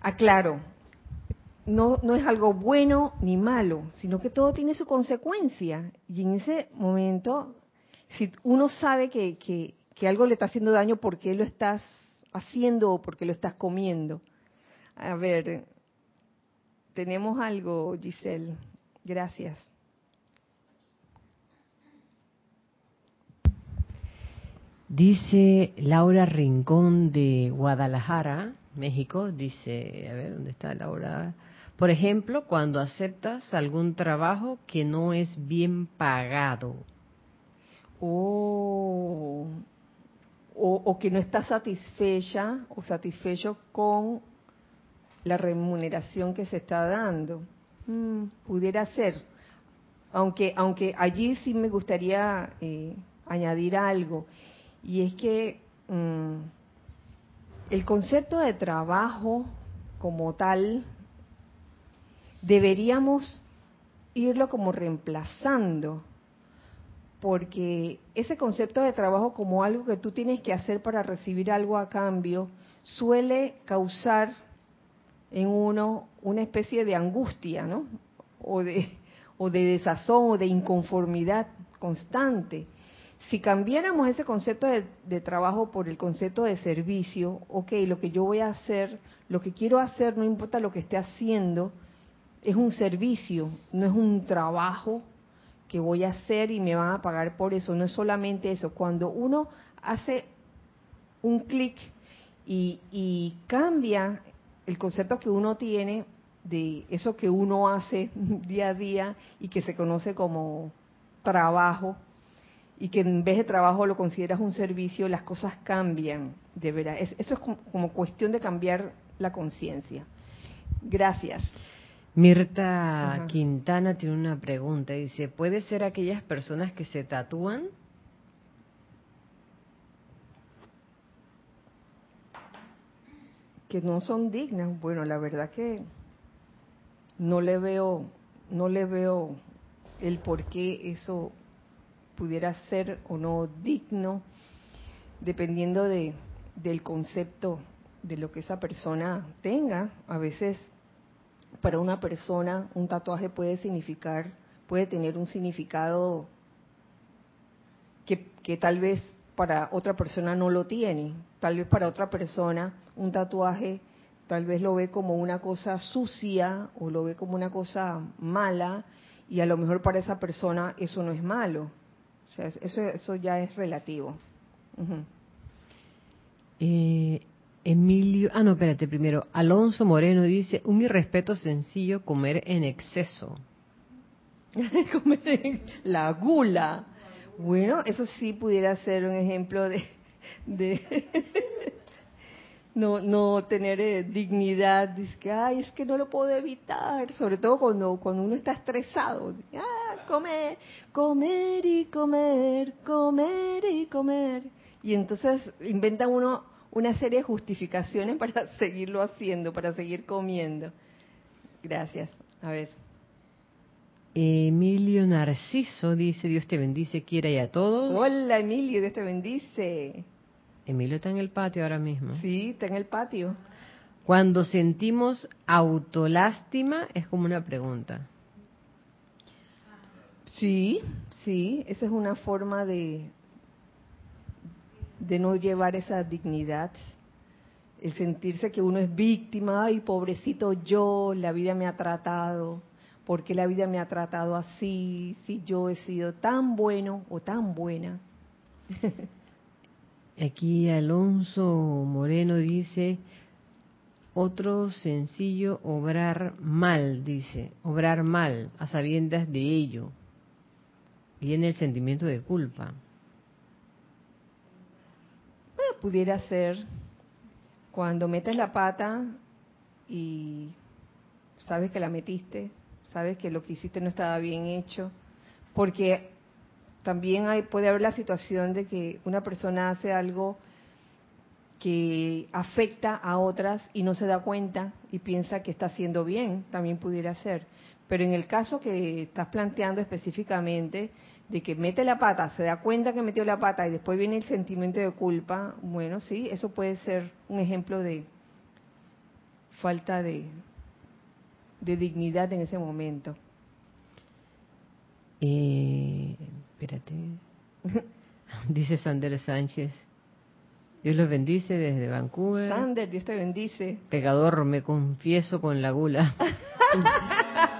Aclaro, no, no es algo bueno ni malo, sino que todo tiene su consecuencia. Y en ese momento, si uno sabe que, que, que algo le está haciendo daño, ¿por qué lo estás haciendo o por qué lo estás comiendo? A ver, tenemos algo, Giselle. Gracias. Dice Laura Rincón de Guadalajara, México, dice, a ver, ¿dónde está Laura? Por ejemplo, cuando aceptas algún trabajo que no es bien pagado. Oh, o, que no estás satisfecha o satisfecho con la remuneración que se está dando. Mm, pudiera ser. Aunque, aunque allí sí me gustaría eh, añadir algo y es que mm, el concepto de trabajo como tal deberíamos irlo como reemplazando, porque ese concepto de trabajo como algo que tú tienes que hacer para recibir algo a cambio suele causar en uno una especie de angustia, ¿no? O de, o de desazón o de inconformidad constante. Si cambiáramos ese concepto de, trabajo por el concepto de servicio, ok, lo que yo voy a hacer, lo que quiero hacer, no importa lo que esté haciendo, es un servicio, no es un trabajo que voy a hacer y me van a pagar por eso. No es solamente eso. Cuando uno hace un clic y, y cambia el concepto que uno tiene de eso que uno hace día a día y que se conoce como trabajo, y que en vez de trabajo lo consideras un servicio, las cosas cambian, de verdad. eso es como, cuestión de cambiar la conciencia. Gracias. Mirta Quintana tiene una pregunta. Dice, ¿puede ser aquellas personas que se tatúan? Que no son dignas. Bueno, la verdad que no le veo, no le veo el por qué eso pudiera ser o no digno, dependiendo de, del concepto de lo que esa persona tenga. A veces para una persona un tatuaje puede significar, puede tener un significado que, que tal vez para otra persona no lo tiene. Tal vez para otra persona un tatuaje tal vez lo ve como una cosa sucia o lo ve como una cosa mala y a lo mejor para esa persona eso no es malo eso, eso ya es relativo. Eh, Emilio, ah, no, espérate, primero. Alonso Moreno dice: Un irrespeto sencillo comer en exceso. comer la gula. Bueno, eso sí pudiera ser un ejemplo de, de no, no tener eh, dignidad, dice que, ay, es que no lo puedo evitar, sobre todo cuando, cuando uno está estresado, ah, comer, comer y comer, comer y comer. Y entonces inventa uno una serie de justificaciones para seguirlo haciendo, para seguir comiendo. Gracias. A ver. Emilio Narciso dice, Dios te bendice, quiera y a todos. Hola Emilio, Dios te bendice. Emilio está en el patio ahora mismo. Sí, está en el patio. Cuando sentimos autolástima, es como una pregunta. Sí, sí, esa es una forma de, de no llevar esa dignidad. El sentirse que uno es víctima, ay, pobrecito yo, la vida me ha tratado, porque la vida me ha tratado así, si yo he sido tan bueno o tan buena. Aquí Alonso Moreno dice, otro sencillo, obrar mal, dice, obrar mal, a sabiendas de ello. Viene el sentimiento de culpa. pudiera ser cuando metes la pata y sabes que la metiste, sabes que lo que hiciste no estaba bien hecho, porque también hay, puede haber la situación de que una persona hace algo que afecta a otras y no se da cuenta y piensa que está haciendo bien, también pudiera ser. Pero en el caso que estás planteando específicamente, de que mete la pata, se da cuenta que metió la pata y después viene el sentimiento de culpa, bueno, sí, eso puede ser un ejemplo de falta de, de dignidad en ese momento. Eh, espérate. Dice Sander Sánchez. Dios los bendice desde Vancouver. Sander, Dios te bendice. Pegador, me confieso con la gula.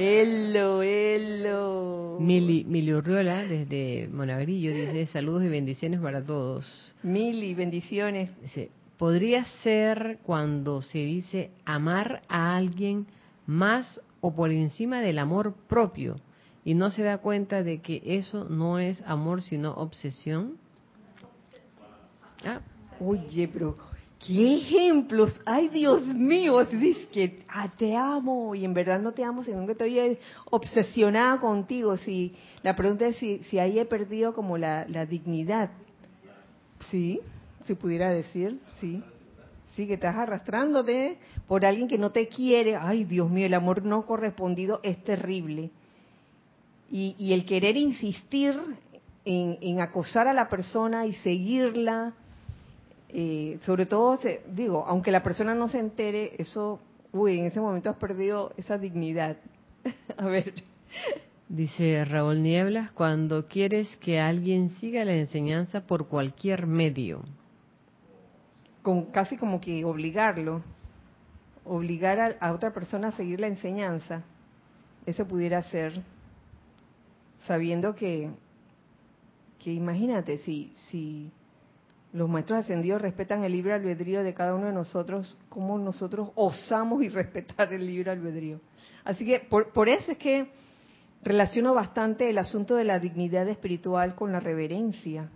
Hello, hello. Mili, Mili Urriola, desde Monagrillo, dice saludos y bendiciones para todos. Mili, bendiciones. Dice, podría ser cuando se dice amar a alguien más o por encima del amor propio y no se da cuenta de que eso no es amor sino obsesión. Ah. Oye, pero qué ejemplos, ay Dios mío, dices que ah, te amo y en verdad no te amo, sino que estoy obsesionada contigo. Si la pregunta es si, si ahí he perdido como la, la dignidad. Sí, si pudiera decir, sí. Sí, que estás arrastrándote por alguien que no te quiere. Ay, Dios mío, el amor no correspondido es terrible. Y, el querer insistir en, acosar a la persona y seguirla, eh, sobre todo, digo, aunque la persona no se entere, eso, uy, en ese momento has perdido esa dignidad. a ver. Dice Raúl Nieblas, cuando quieres que alguien siga la enseñanza por cualquier medio. Con, casi como que obligarlo, obligar a, a otra persona a seguir la enseñanza. Eso pudiera ser sabiendo que, que imagínate, si, si los maestros ascendidos respetan el libre albedrío de cada uno de nosotros, ¿cómo nosotros osamos y respetar el libre albedrío? Así que por, por eso es que relaciono bastante el asunto de la dignidad espiritual con la reverencia.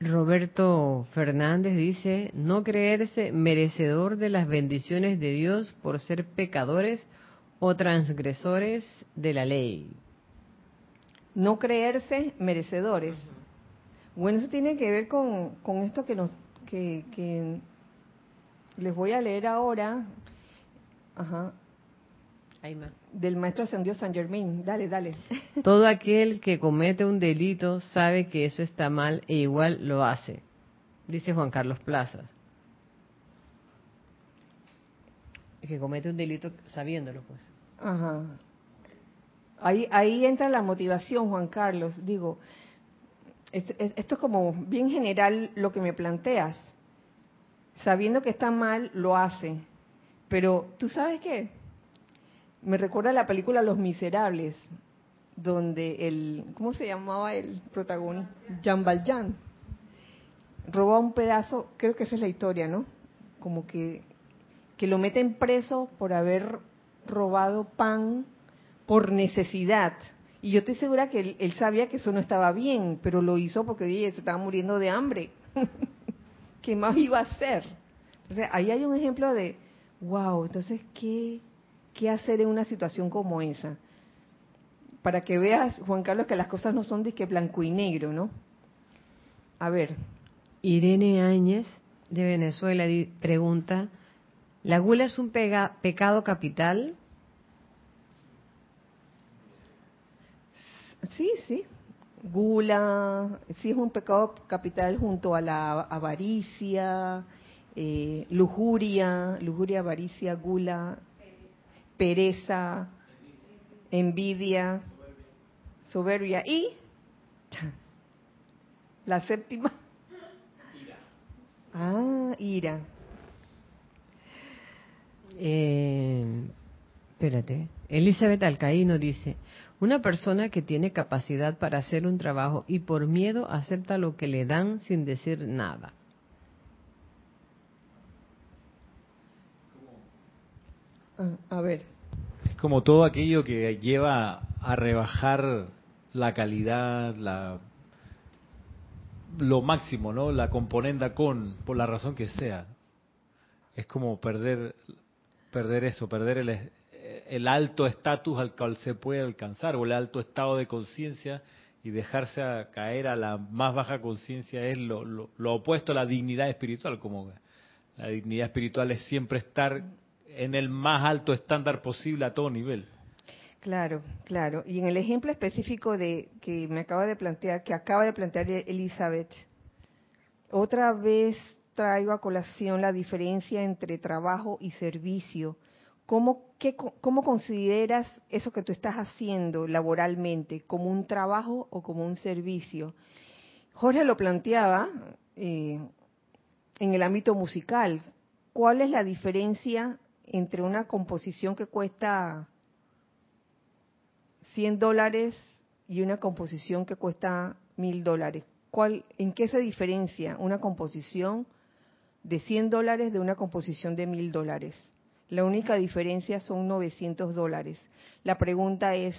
Roberto Fernández dice, no creerse merecedor de las bendiciones de Dios por ser pecadores o transgresores de la ley. No creerse merecedores. Bueno, eso tiene que ver con, con esto que, nos, que, que les voy a leer ahora. Ajá. Del maestro ascendió San Germain. Dale, dale. Todo aquel que comete un delito sabe que eso está mal e igual lo hace, dice Juan Carlos Plazas. Que comete un delito sabiéndolo, pues. Ajá. Ahí, ahí entra la motivación, Juan Carlos. Digo, esto, es como bien general lo que me planteas. Sabiendo que está mal, lo hace. Pero, ¿tú sabes qué? me recuerda la película Los Miserables, donde el, ¿cómo se llamaba el protagonista? Jean Valjean. Roba un pedazo, creo que esa es la historia, ¿no? Como que, que lo meten preso por haber robado pan por necesidad. Y yo estoy segura que él, sabía que eso no estaba bien, pero lo hizo porque oye, se estaba muriendo de hambre. ¿Qué más iba a hacer? Entonces, ahí hay un ejemplo de, wow, entonces, ¿qué, qué hacer en una situación como esa. Para que veas, Juan Carlos, que las cosas no son de que blanco y negro, ¿no? A ver. Irene Áñez, de Venezuela, pregunta, ¿la gula es un pecado capital? Sí, sí. Gula, sí es un pecado capital junto a la avaricia, eh, lujuria, lujuria, avaricia, gula, pereza, envidia, soberbia y la séptima. Ah, ira. Eh, espérate. Elizabeth Alcaíno dice, una persona que tiene capacidad para hacer un trabajo y por miedo acepta lo que le dan sin decir nada. Ah, a ver. Es como todo aquello que lleva a rebajar la calidad, la lo máximo, ¿no? La componenda con, por la razón que sea. Es como perder perder eso, perder el, el alto estatus al cual se puede alcanzar o el alto estado de conciencia y dejarse a caer a la más baja conciencia es lo, lo, opuesto a la dignidad espiritual, como la dignidad espiritual es siempre estar en el más alto estándar posible a todo nivel. Claro, claro. Y en el ejemplo específico de que me acaba de plantear, que acaba de plantear Elizabeth, otra vez traigo a colación la diferencia entre trabajo y servicio. ¿Cómo, ¿Cómo consideras eso que tú estás haciendo laboralmente? ¿Como un trabajo o como un servicio? Jorge lo planteaba eh, en el ámbito musical. ¿Cuál es la diferencia entre una composición que cuesta 100 dólares y una composición que cuesta 1000 dólares? ¿Cuál, ¿En qué se diferencia una composición de 100 dólares de una composición de 1000 dólares? La única diferencia son 900 dólares. La pregunta es,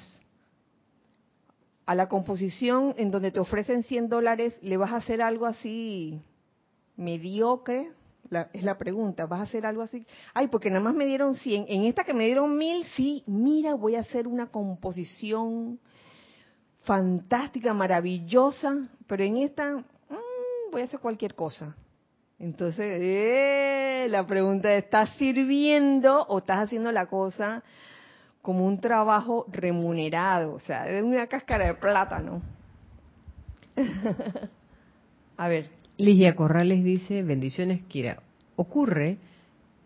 a la composición en donde te ofrecen 100 dólares, ¿le vas a hacer algo así mediocre? es la pregunta, ¿vas a hacer algo así? Ay, porque nada más me dieron 100. En esta que me dieron 1000, sí, mira, voy a hacer una composición fantástica, maravillosa, pero en esta mm, voy a hacer cualquier cosa. Entonces, eh, la pregunta es, ¿estás sirviendo o estás haciendo la cosa como un trabajo remunerado? O sea, es una cáscara de plátano. a ver. Ligia Corrales dice, bendiciones, Kira. Ocurre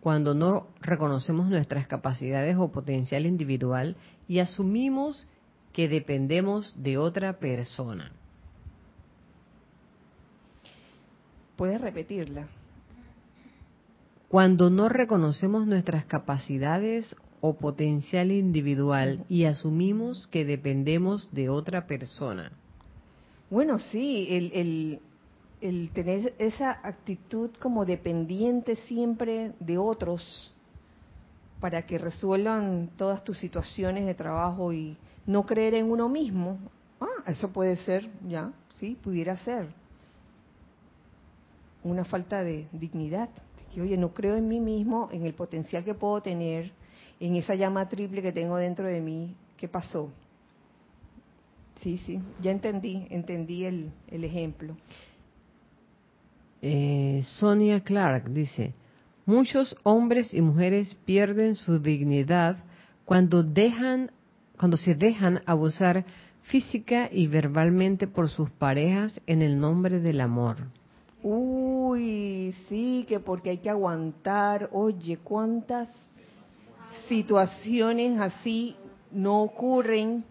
cuando no reconocemos nuestras capacidades o potencial individual y asumimos que dependemos de otra persona. Puedes repetirla. Cuando no reconocemos nuestras capacidades o potencial individual y asumimos que dependemos de otra persona. Bueno, sí, el, el, el tener esa actitud como dependiente siempre de otros para que resuelvan todas tus situaciones de trabajo y no creer en uno mismo, ah, eso puede ser, ya, sí, pudiera ser una falta de dignidad, que oye, no creo en mí mismo, en el potencial que puedo tener, en esa llama triple que tengo dentro de mí, ¿qué pasó? Sí, sí, ya entendí, entendí el, el ejemplo. Eh, Sonia Clark dice, muchos hombres y mujeres pierden su dignidad cuando dejan, cuando se dejan abusar física y verbalmente por sus parejas en el nombre del amor. Uy, sí, que porque hay que aguantar. Oye, ¿cuántas situaciones así no ocurren?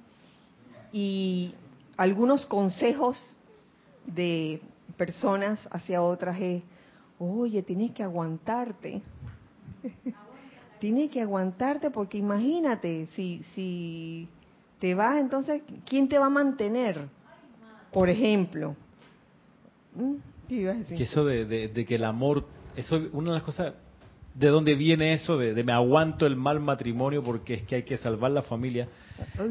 Y algunos consejos de personas hacia otras es, oye, tienes que aguantarte. tienes que aguantarte porque imagínate, si, si te vas, entonces, ¿quién te va a mantener? Por ejemplo. ¿Mm? Que eso de, que el amor, eso una de las cosas, ¿de dónde viene eso de, me aguanto el mal matrimonio porque es que hay que salvar la familia?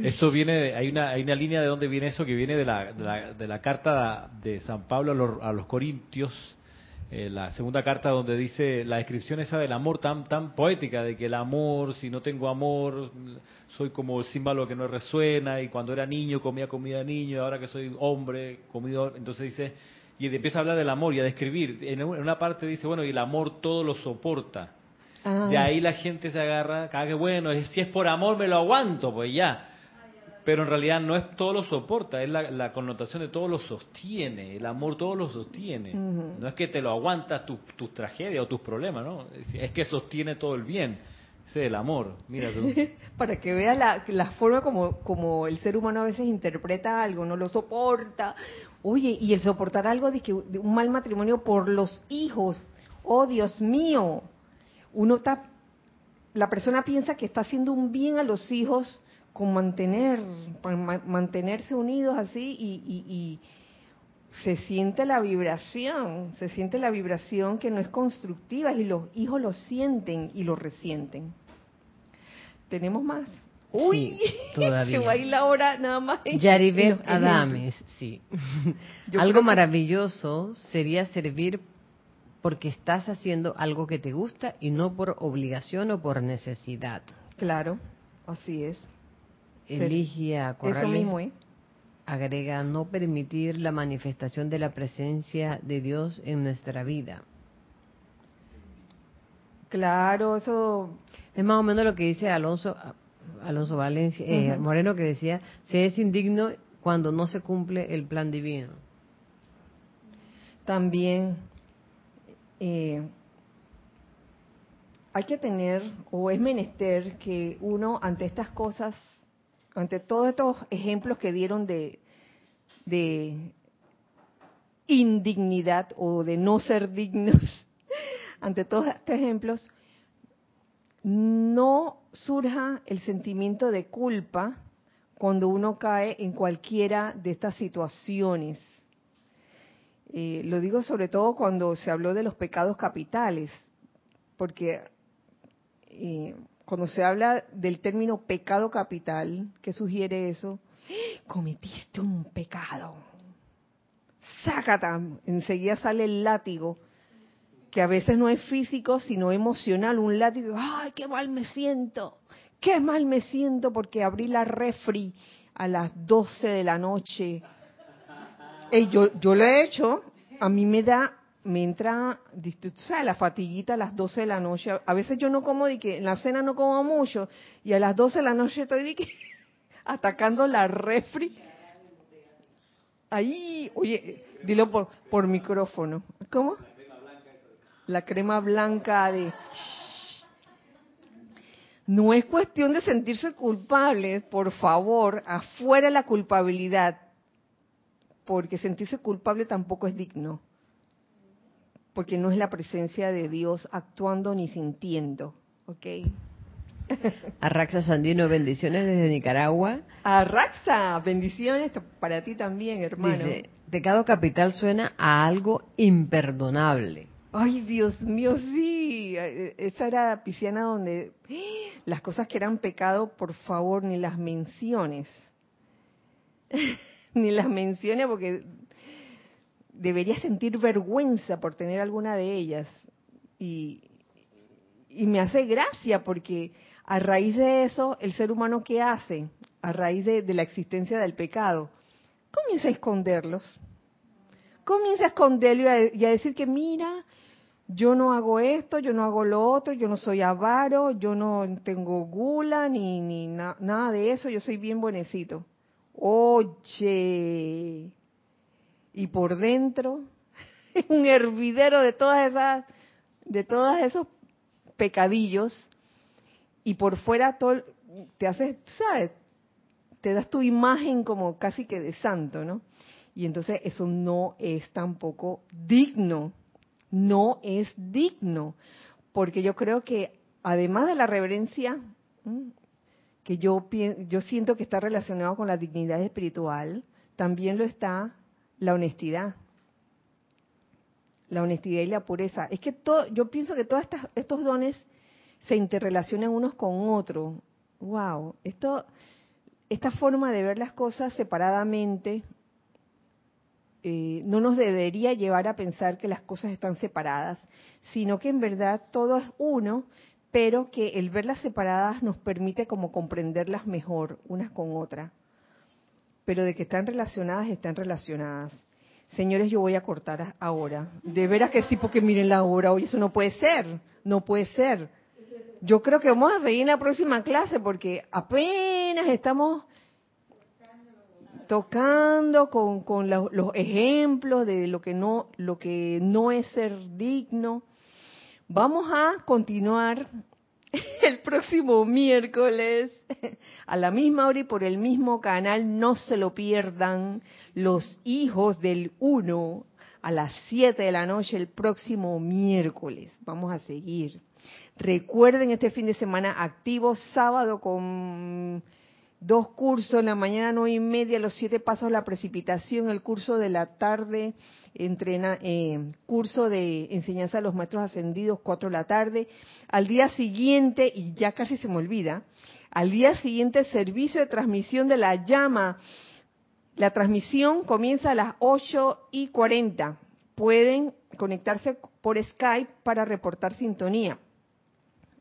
Eso viene, de, hay una hay una línea de dónde viene eso que viene de la, de la, carta de San Pablo a los, a los Corintios, eh, la segunda carta donde dice la descripción esa del amor tan tan poética de que el amor si no tengo amor soy como el símbolo que no resuena y cuando era niño comía comida de niño y ahora que soy hombre comido entonces dice y empieza a hablar del amor y a describir. En una parte dice, bueno, y el amor todo lo soporta. Ah. De ahí la gente se agarra, cada que bueno, si es por amor me lo aguanto, pues ya. Pero en realidad no es todo lo soporta, es la, connotación de todo lo sostiene. El amor todo lo sostiene. No es que te lo aguantas tus tragedias o tus problemas, ¿no? Es que sostiene todo el bien. Ese es el amor, mira tú. Para que vea la, la forma como, como el ser humano a veces interpreta algo, no lo soporta, Oye, y el soportar algo de que un mal matrimonio por los hijos, oh Dios mío, uno está, la persona piensa que está haciendo un bien a los hijos con mantener, mantenerse unidos así y, y se siente la vibración, se siente la vibración que no es constructiva y los hijos lo sienten y lo resienten. ¿Tenemos más? Uy, todavía. se nada más. Yaribet Adames, sí. algo maravilloso sería servir porque estás haciendo algo que te gusta y no por obligación o por necesidad. Claro, así es. Eligia Corrales Eso mismo, ¿eh? agrega no permitir la manifestación de la presencia de Dios en nuestra vida. Claro, eso es más o menos lo que dice Alonso Alonso Valencia, eh, Moreno que decía, se es indigno cuando no se cumple el plan divino. También eh, hay que tener, o es menester, que uno ante estas cosas, ante todos estos ejemplos que dieron de, de indignidad o de no ser dignos, ante todos estos ejemplos, no surja el sentimiento de culpa cuando uno cae en cualquiera de estas situaciones. Eh, lo digo sobre todo cuando se habló de los pecados capitales, porque eh, cuando se habla del término pecado capital, ¿qué sugiere eso? Cometiste un pecado. Sácata, enseguida sale el látigo que a veces no es físico, sino emocional, un látigo, ay, qué mal me siento, qué mal me siento porque abrí la refri a las 12 de la noche. Y yo, yo lo he hecho, a mí me da, me entra, o sea, la fatiguita a las 12 de la noche. A veces yo no como, de que en la cena no como mucho, y a las 12 de la noche estoy de que, atacando la refri. Ahí, oye, dilo por, por micrófono. ¿Cómo? La crema blanca de... No es cuestión de sentirse culpable, por favor, afuera la culpabilidad, porque sentirse culpable tampoco es digno, porque no es la presencia de Dios actuando ni sintiendo, ¿ok? Arraxa Sandino, bendiciones desde Nicaragua. Arraxa, bendiciones para ti también, hermano. Dice, pecado capital suena a algo imperdonable. Ay, Dios mío, sí. Eh, esa era Pisciana donde las cosas que eran pecado, por favor, ni las menciones. ni las menciones porque deberías sentir vergüenza por tener alguna de ellas. Y, me hace gracia porque a raíz de eso, el ser humano ¿qué hace? A raíz de la existencia del pecado, comienza a esconderlos. Comienza a esconderlo y a, decir que mira, yo no hago esto, yo no hago lo otro, yo no soy avaro, yo no tengo gula ni, ni nada de eso, yo soy bien buenecito. Oye, y por dentro un hervidero de todas esas, de todos esos pecadillos y por fuera todo te haces, ¿sabes? Te das tu imagen como casi que de santo, ¿no? Y entonces eso no es tampoco digno, no es digno, porque yo creo que además de la reverencia, que yo, yo siento que está relacionado con la dignidad espiritual, también lo está la honestidad. La honestidad y la pureza. Es que todo, yo pienso que todos estos dones se interrelacionan unos con otros. Wow, esto, esta forma de ver las cosas separadamente eh, no nos debería llevar a pensar que las cosas están separadas, sino que en verdad todo es uno, pero que el verlas separadas nos permite como comprenderlas mejor unas con otras. Pero de que están relacionadas, están relacionadas. Señores, yo voy a cortar ahora. De veras que sí, porque miren la hora. Oye, eso no puede ser. No puede ser yo creo que vamos a seguir en la próxima clase porque apenas estamos tocando con, con los, ejemplos de lo que no lo que no es ser digno. Vamos a continuar el próximo miércoles a la misma hora y por el mismo canal. No se lo pierdan los hijos del uno a las 7 de la noche el próximo miércoles. Vamos a seguir. Recuerden este fin de semana activo, sábado con dos cursos, en la mañana nueve y media, los siete pasos la precipitación, el curso de la tarde, entrena, eh, curso de enseñanza de los maestros ascendidos, cuatro de la tarde. Al día siguiente, y ya casi se me olvida, al día siguiente servicio de transmisión de la llama. La transmisión comienza a las ocho y cuarenta. Pueden conectarse por Skype para reportar sintonía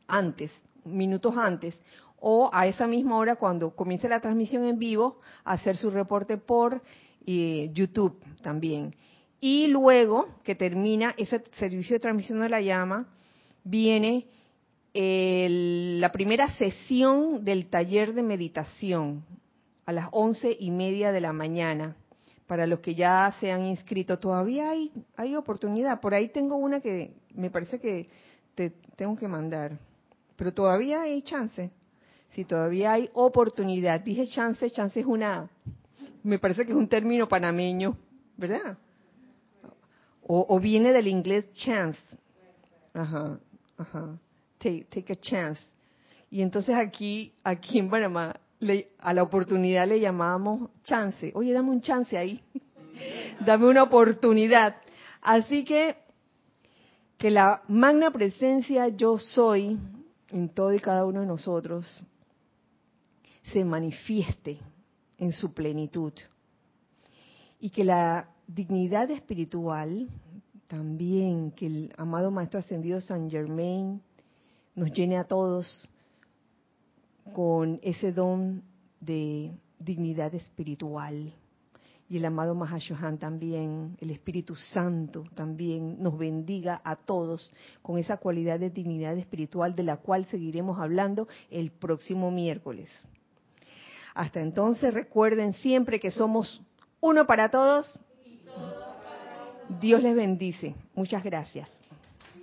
antes, minutos antes, o a esa misma hora cuando comience la transmisión en vivo, hacer su reporte por eh, YouTube también. Y luego que termina ese servicio de transmisión de la llama, viene la primera sesión del taller de meditación a las once y media de la mañana. Para los que ya se han inscrito, todavía hay, hay oportunidad. Por ahí tengo una que me parece que te tengo que mandar pero todavía hay chance. Si todavía hay oportunidad, dije chance, chance es una, me parece que es un término panameño, ¿verdad? O, viene del inglés chance. Ajá, ajá. Take, a chance. Y entonces aquí, aquí en Panamá, a la oportunidad le llamábamos chance. Oye, dame un chance ahí. dame una oportunidad. Así que, que la magna presencia yo soy en todo y cada uno de nosotros se manifieste en su plenitud y que la dignidad espiritual también, que el amado Maestro Ascendido San Germain nos llene a todos con ese don de dignidad espiritual y el amado Mahashohan también, el Espíritu Santo también nos bendiga a todos con esa cualidad de dignidad espiritual de la cual seguiremos hablando el próximo miércoles. Hasta entonces recuerden siempre que somos uno para todos. Dios les bendice. Muchas gracias.